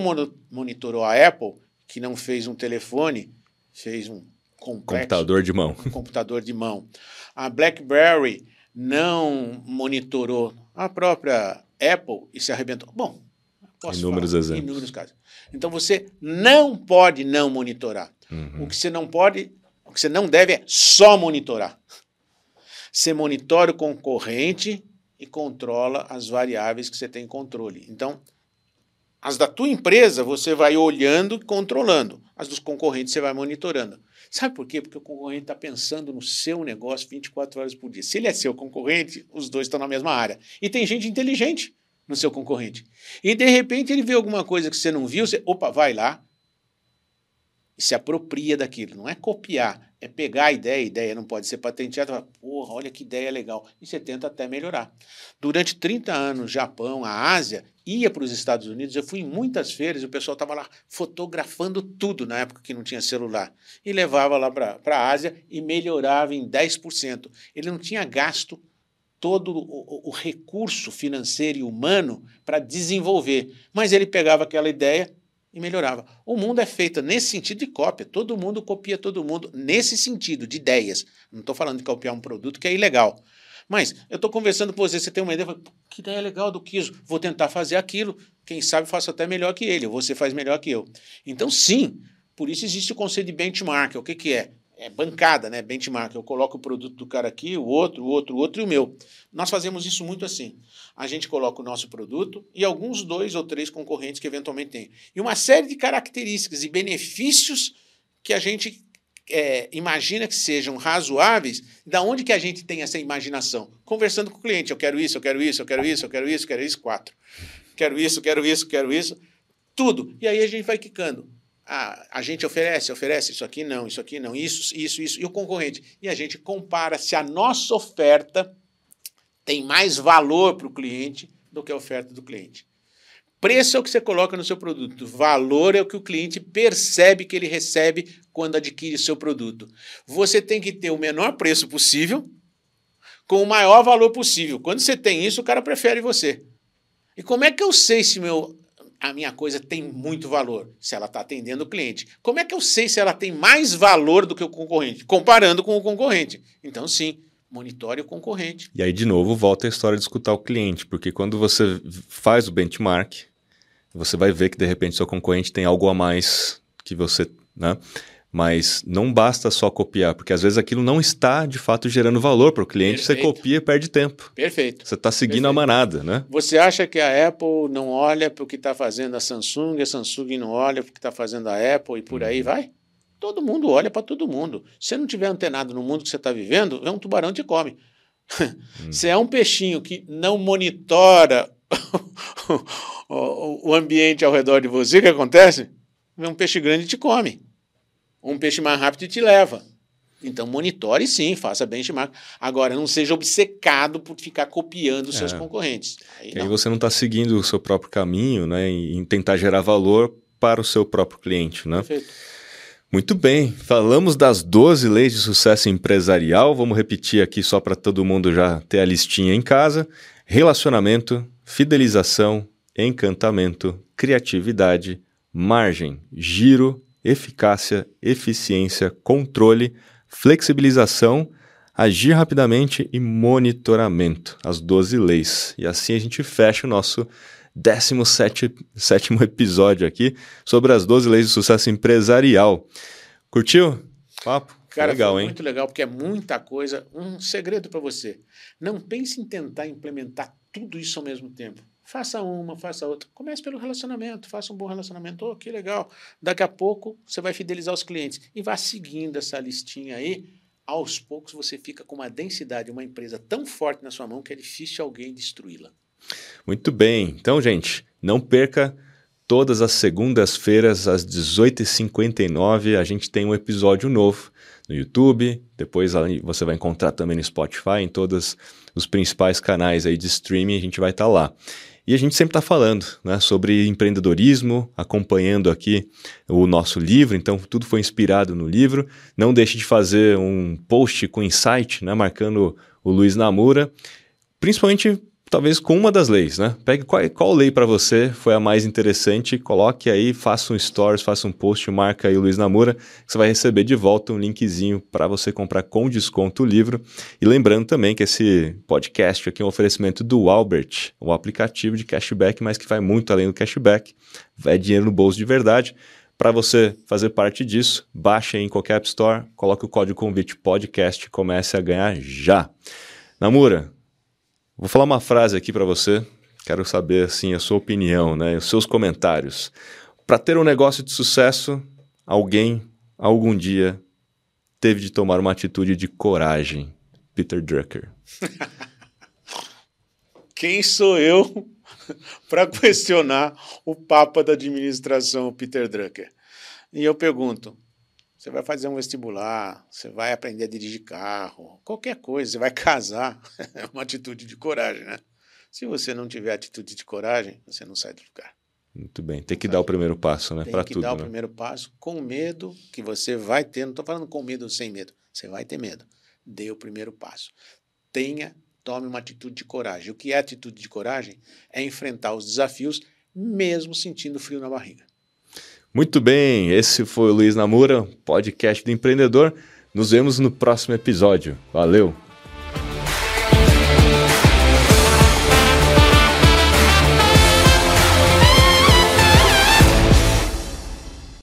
monitorou a Apple, que não fez um telefone, fez um complexo. Computador de mão. Um computador de mão. A BlackBerry não monitorou a própria Apple e se arrebentou. Bom, posso inúmeros falar, exemplos. Inúmeros casos. Então você não pode não monitorar. Uhum. O que você não pode, o que você não deve é só monitorar. Você monitora o concorrente e controla as variáveis que você tem controle. Então, as da tua empresa você vai olhando e controlando. As dos concorrentes você vai monitorando. Sabe por quê? Porque o concorrente está pensando no seu negócio 24 horas por dia. Se ele é seu concorrente, os dois estão na mesma área. E tem gente inteligente no seu concorrente. E de repente ele vê alguma coisa que você não viu, você, opa, vai lá e se apropria daquilo. Não é copiar, é pegar a ideia, a ideia não pode ser patenteada, porra, olha que ideia legal. E você tenta até melhorar. Durante 30 anos, Japão, a Ásia, ia para os Estados Unidos, eu fui em muitas feiras e o pessoal estava lá fotografando tudo na época que não tinha celular. E levava lá para a Ásia e melhorava em 10%. Ele não tinha gasto todo o, o recurso financeiro e humano para desenvolver, mas ele pegava aquela ideia e melhorava. O mundo é feito nesse sentido de cópia. Todo mundo copia todo mundo nesse sentido, de ideias. Não estou falando de copiar um produto que é ilegal. Mas eu estou conversando com você, você tem uma ideia, que ideia legal do Kiso, vou tentar fazer aquilo, quem sabe faço até melhor que ele, você faz melhor que eu. Então, sim, por isso existe o conceito de benchmark. O que, que é? É bancada, né? Benchmark. Eu coloco o produto do cara aqui, o outro, o outro, o outro e o meu. Nós fazemos isso muito assim. A gente coloca o nosso produto e alguns dois ou três concorrentes que eventualmente tem. E uma série de características e benefícios que a gente é, imagina que sejam razoáveis, da onde que a gente tem essa imaginação? Conversando com o cliente, eu quero isso, eu quero isso, eu quero isso, eu quero isso, eu quero isso, quatro. Quero isso, quero isso, quero isso, tudo. E aí a gente vai quicando. Ah, a gente oferece, oferece isso aqui não, isso aqui não, isso, isso, isso, e o concorrente. E a gente compara se a nossa oferta tem mais valor para o cliente do que a oferta do cliente. Preço é o que você coloca no seu produto, valor é o que o cliente percebe que ele recebe quando adquire seu produto. Você tem que ter o menor preço possível com o maior valor possível. Quando você tem isso, o cara prefere você. E como é que eu sei se meu, a minha coisa tem muito valor? Se ela está atendendo o cliente. Como é que eu sei se ela tem mais valor do que o concorrente? Comparando com o concorrente. Então, sim, monitore o concorrente. E aí, de novo, volta a história de escutar o cliente, porque quando você faz o benchmark, você vai ver que de repente seu concorrente tem algo a mais que você, né? Mas não basta só copiar, porque às vezes aquilo não está de fato gerando valor para o cliente, Perfeito. você copia e perde tempo. Perfeito. Você está seguindo Perfeito. a manada, né? Você acha que a Apple não olha para o que está fazendo a Samsung, a Samsung não olha para o que está fazendo a Apple e por aí uhum. vai? Todo mundo olha para todo mundo. Se você não tiver antenado no mundo que você está vivendo, é um tubarão te come. Hum. Se é um peixinho que não monitora o, o, ambiente ao redor de você, o que acontece? Um peixe grande te come. Um peixe mais rápido te leva. Então, monitore sim, faça benchmark. Agora, não seja obcecado por ficar copiando os é. seus concorrentes. Aí, aí você não está seguindo o seu próprio caminho, né? Em tentar gerar valor para o seu próprio cliente, né? Perfeito. Muito bem, falamos das 12 leis de sucesso empresarial. Vamos repetir aqui só para todo mundo já ter a listinha em casa: relacionamento, fidelização, encantamento, criatividade, margem, giro, eficácia, eficiência, controle, flexibilização, agir rapidamente e monitoramento, as 12 leis. E assim a gente fecha o nosso 17 sétimo episódio aqui sobre as 12 leis de sucesso empresarial. Curtiu? Papo? Cara, legal, hein? muito legal, porque é muita coisa. Um segredo para você. Não pense em tentar implementar tudo isso ao mesmo tempo. Faça uma, faça outra. Comece pelo relacionamento, faça um bom relacionamento. Oh, que legal. Daqui a pouco você vai fidelizar os clientes. E vá seguindo essa listinha aí. Aos poucos você fica com uma densidade, uma empresa tão forte na sua mão que é difícil alguém destruí-la. Muito bem. Então, gente, não perca todas as segundas-feiras às 18h59 a gente tem um episódio novo no YouTube, depois você vai encontrar também no Spotify, em todos os principais canais aí de streaming, a gente vai estar tá lá. E a gente sempre está falando né, sobre empreendedorismo, acompanhando aqui o nosso livro, então tudo foi inspirado no livro. Não deixe de fazer um post com insight, né, marcando o Luiz Namura, principalmente talvez com uma das leis, né? Pegue qual, qual lei para você foi a mais interessante, coloque aí, faça um stories, faça um post, marca aí Luiz Namura, que você vai receber de volta um linkzinho para você comprar com desconto o livro. E lembrando também que esse podcast aqui é um oferecimento do Albert, um aplicativo de cashback, mas que vai muito além do cashback, é dinheiro no bolso de verdade. Para você fazer parte disso, baixe em qualquer App Store, coloque o código convite podcast e comece a ganhar já. Namura, Vou falar uma frase aqui para você. Quero saber assim a sua opinião, né, os seus comentários. Para ter um negócio de sucesso, alguém algum dia teve de tomar uma atitude de coragem. Peter Drucker. Quem sou eu para questionar o papa da administração, Peter Drucker? E eu pergunto: você vai fazer um vestibular, você vai aprender a dirigir carro, qualquer coisa, você vai casar. É uma atitude de coragem, né? Se você não tiver atitude de coragem, você não sai do lugar. Muito bem, tem que dar o primeiro passo, né? Para tudo. Tem que dar né? o primeiro passo com medo que você vai ter. Não estou falando com medo ou sem medo. Você vai ter medo. Dê o primeiro passo. Tenha, tome uma atitude de coragem. O que é atitude de coragem? É enfrentar os desafios, mesmo sentindo frio na barriga. Muito bem, esse foi o Luiz Namura, podcast do empreendedor. Nos vemos no próximo episódio. Valeu!